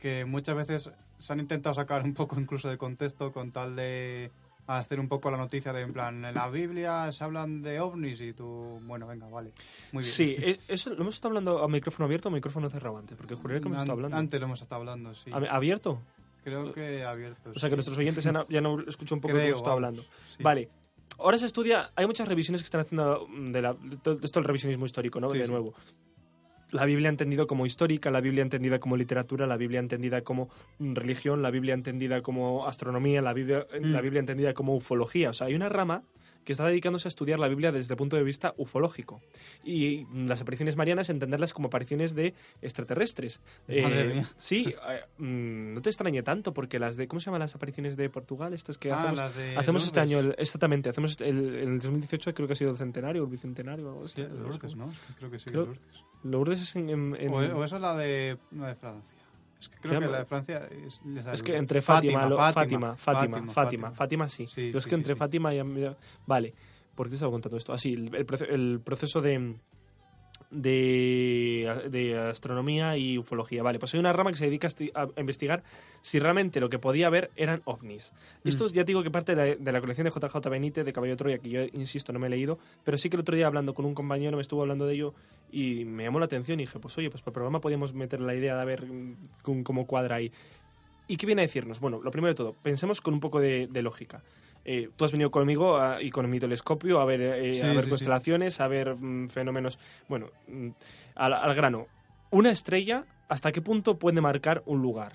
Speaker 1: que muchas veces se han intentado sacar un poco incluso de contexto con tal de hacer un poco la noticia de en plan en la Biblia se hablan de ovnis y tú bueno venga vale muy bien
Speaker 3: Sí, eh, eso lo hemos estado hablando a micrófono abierto o micrófono cerrado antes, porque juraría que hemos
Speaker 1: An-
Speaker 3: estado hablando.
Speaker 1: antes lo hemos estado hablando sí
Speaker 3: ¿Ab- ¿Abierto?
Speaker 1: creo que abierto
Speaker 3: O sea que nuestros oyentes ya no, ya no escuchan un poco lo que
Speaker 1: Creo,
Speaker 3: hemos estado
Speaker 1: vamos,
Speaker 3: hablando.
Speaker 1: sí.
Speaker 3: Vale. Ahora se estudia, hay muchas revisiones que están haciendo de, la, de todo esto el revisionismo histórico, ¿no?
Speaker 1: Sí,
Speaker 3: de nuevo. La Biblia entendida como histórica, la Biblia entendida como literatura, la Biblia entendida como mm, religión, la Biblia entendida como astronomía, la Biblia, la
Speaker 1: Mm.
Speaker 3: Biblia entendida como ufología. O sea, hay una rama que está dedicándose a estudiar la Biblia desde el punto de vista ufológico. Y las apariciones marianas, entenderlas como apariciones de extraterrestres.
Speaker 1: Madre mía.
Speaker 3: Sí, eh, mm, no te extrañe tanto, porque las de. ¿Cómo se llaman las apariciones de Portugal? Estas que
Speaker 1: Ah,
Speaker 3: hacemos,
Speaker 1: las de
Speaker 3: hacemos este año, el- exactamente, hacemos el, el 2018, creo que ha sido el centenario el bicentenario. o algo.
Speaker 1: Sí, Lourdes, ¿no? Creo que sí,
Speaker 3: Creo-
Speaker 1: Lourdes.
Speaker 3: Lourdes es en. en- en-
Speaker 1: O, o eso es la de, la de Francia. Es que creo
Speaker 3: ¿Qué
Speaker 1: que la de Francia es, es
Speaker 3: que entre Fátima, Fátima,
Speaker 1: Fátima,
Speaker 3: Fátima, Fátima, sí. Yo es que entre. Fátima y... Vale, ¿por qué te estaba contando esto? Así, proce- el proceso de, de, de astronomía y ufología. Vale, pues hay una rama que se dedica a esti- a investigar si realmente lo que podía ver eran ovnis.
Speaker 1: Mm.
Speaker 3: Esto ya digo que parte de la, de la colección de JJ Benítez de Caballo Troya, que yo, insisto, no me he leído, pero sí que el otro día hablando con un compañero me estuvo hablando de ello y me llamó la atención y dije, pues oye, pues para el programa podíamos meter la idea de ver mm, cómo- cómo cuadra ahí. ¿Y qué viene a decirnos? Bueno, lo primero de todo, pensemos con un poco de, de lógica. Eh, tú has venido conmigo a- y con mi telescopio a ver, eh,
Speaker 1: Sí,
Speaker 3: a ver
Speaker 1: sí, sí.
Speaker 3: constelaciones, a ver mm, fenómenos. Bueno, mm, al, al grano. Una estrella, ¿hasta qué punto puede marcar un lugar?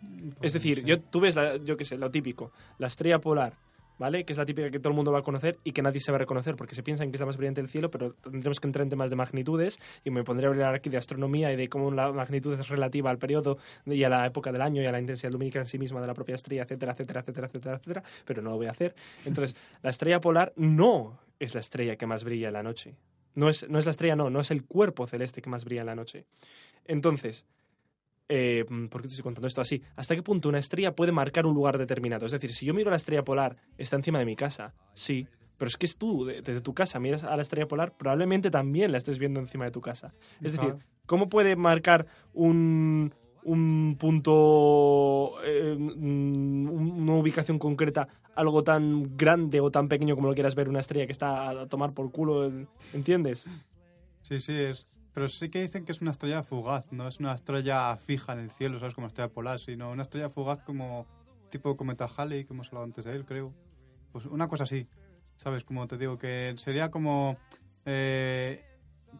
Speaker 1: Pues
Speaker 3: Es decir, yo, tú ves, la- yo qué sé, lo típico, la estrella polar, ¿vale? Que es la típica que todo el mundo va a conocer y que nadie se va a reconocer porque se piensa en que es la más brillante del cielo, pero tendremos que entrar en temas de magnitudes y me pondré a hablar aquí de astronomía y de cómo la magnitud es relativa al periodo y a la época del año y a la intensidad lumínica en sí misma de la propia estrella, etcétera, etcétera, etcétera, etcétera, etcétera, pero no lo voy a hacer. Entonces, la estrella polar no es la estrella que más brilla en la noche. No es, no es la estrella, no, no es el cuerpo celeste que más brilla en la noche. Entonces, eh, ¿por qué te estoy contando esto así? ¿Hasta qué punto una estrella puede marcar un lugar determinado? Es decir, si yo miro la estrella polar, está encima de mi casa, sí, pero es que es tú, de- desde tu casa, miras a la estrella polar, probablemente también la estés viendo encima de tu casa. Es decir. ¿cómo puede marcar un, un punto, eh, mm, una ubicación concreta, algo tan grande o tan pequeño como lo quieras ver una estrella que está a tomar por culo? ¿Entiendes?
Speaker 1: Sí, sí, es. Pero sí que dicen que es una estrella fugaz, no es una estrella fija en el cielo, ¿sabes? Como estrella polar, sino una estrella fugaz como tipo cometa Halley, que hemos hablado antes de él, creo. Pues una cosa así, ¿sabes? Como te digo, que sería como. Eh,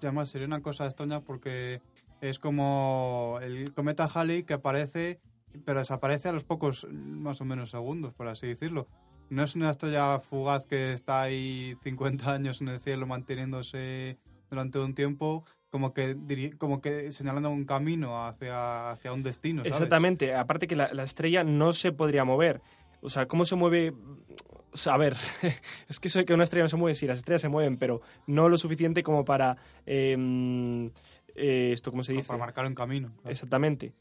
Speaker 1: ya más, sería una cosa extraña porque es como el cometa Halley que aparece, pero desaparece a los pocos, más o menos, segundos, por así decirlo. No es una estrella fugaz que está ahí 50 años en el cielo manteniéndose durante un tiempo, como que, como que señalando un camino hacia, hacia un destino, ¿sabes?
Speaker 3: Exactamente. Aparte que la, la estrella no se podría mover. O sea, ¿cómo se mueve? O sea, a ver, es que eso de que una estrella no se mueve, sí, las estrellas se mueven, pero no lo suficiente como para... eh, eh, esto, ¿cómo se
Speaker 1: Como
Speaker 3: dice?
Speaker 1: Para marcar un camino. claro.
Speaker 3: Exactamente.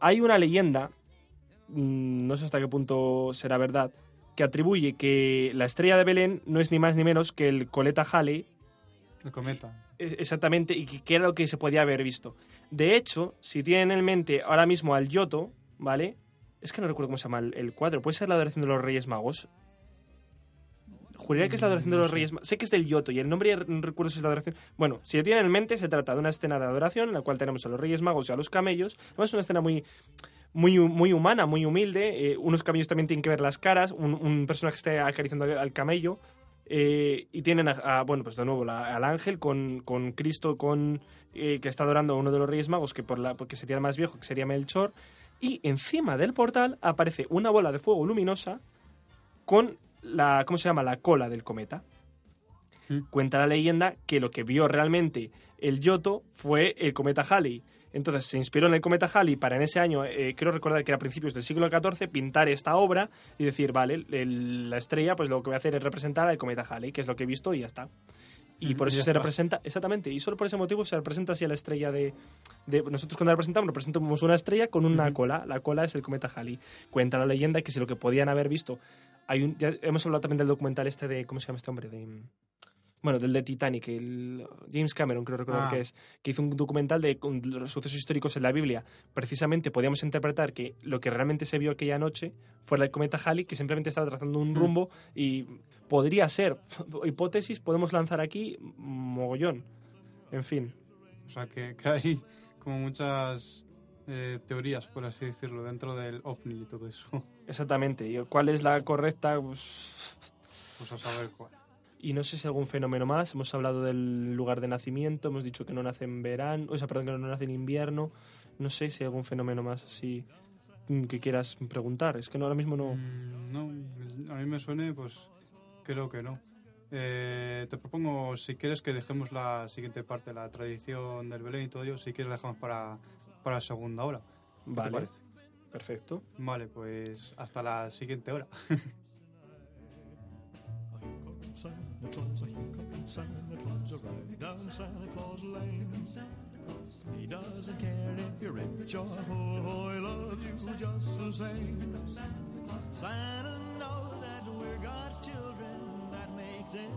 Speaker 3: Hay una leyenda, mm, no sé hasta qué punto será verdad, que atribuye que la estrella de Belén no es ni más ni menos que el coleta Halley,
Speaker 1: El cometa.
Speaker 3: Eh, exactamente, y que era lo que se podía haber visto. De hecho, si tienen en mente ahora mismo al Yoto, ¿vale? Es que no recuerdo cómo se llama el, el cuadro. ¿Puede ser la adoración de los Reyes Magos? Juraría que es la adoración de
Speaker 1: Mm,
Speaker 3: los. Reyes Magos. Sé que es del Yoto y el nombre no recuerdo si es la adoración. Bueno, si lo tienen en mente, se trata de una escena de adoración en la cual tenemos a los Reyes Magos y a los camellos. Además, es una escena muy, muy, muy humana, muy humilde. Eh, unos camellos también tienen que ver las caras. Un, un personaje está acariciando al- al camello. Eh, y tienen, a, a- bueno, pues de nuevo, la- al ángel con, con Cristo, con eh, que está adorando a uno de los Reyes Magos, que por la, porque sería el más viejo, que sería Melchor. Y encima del portal aparece una bola de fuego luminosa con la, ¿cómo se llama? La cola del cometa.
Speaker 1: Mm.
Speaker 3: Cuenta la leyenda que lo que vio realmente el Yoto fue el cometa Halley. Entonces se inspiró en el cometa Halley para en ese año, eh, creo recordar que era a principios del siglo XIV, pintar esta obra y decir, vale, el- la estrella, pues lo que voy a hacer es representar al cometa Halley, que es lo que he visto y ya está. Y por eso se representa, exactamente, y solo por ese motivo se representa así a la estrella de, de- Nosotros cuando la representamos, representamos una estrella con una
Speaker 1: Ujú.
Speaker 3: cola. La cola es el cometa Halley. Cuenta la leyenda que si lo que podían haber visto... Hay un, ya hemos hablado también del documental este de... ¿Cómo se llama este hombre? De, bueno, del de Titanic, el James Cameron, creo recordar
Speaker 1: Ah.
Speaker 3: que es, que hizo un documental de los sucesos históricos en la Biblia. Precisamente podíamos interpretar que lo que realmente se vio aquella noche fue el cometa Halley, que simplemente estaba trazando un
Speaker 1: Hmm.
Speaker 3: rumbo y podría ser, hipótesis, podemos lanzar aquí mogollón. En fin,
Speaker 1: O sea, que, que hay como muchas eh, teorías, por así decirlo, dentro del ovni y todo eso.
Speaker 3: exactamente. ¿Y cuál es la correcta? Pues,
Speaker 1: Pues a saber cuál.
Speaker 3: Y no sé si algún fenómeno más. Hemos hablado del lugar de nacimiento, hemos dicho que no nace en verano, o sea, perdón, que no nace en invierno. No sé si hay algún fenómeno más así mm, que quieras preguntar. Es que no, ahora mismo no.
Speaker 1: Mm, no, a mí me suene, pues creo que no. Eh, te propongo, si quieres, que dejemos la siguiente parte, la tradición del Belén y todo ello, si quieres, la dejamos para, para la segunda hora. ¿Qué
Speaker 3: Vale,
Speaker 1: te parece?
Speaker 3: perfecto.
Speaker 1: Vale, pues hasta la siguiente hora.
Speaker 4: Santa Claus, here comes Santa Claus, riding down Santa Claus Lane. He doesn't care if you're rich or poor, he loves you just the same. Santa knows that we're God's children, that makes it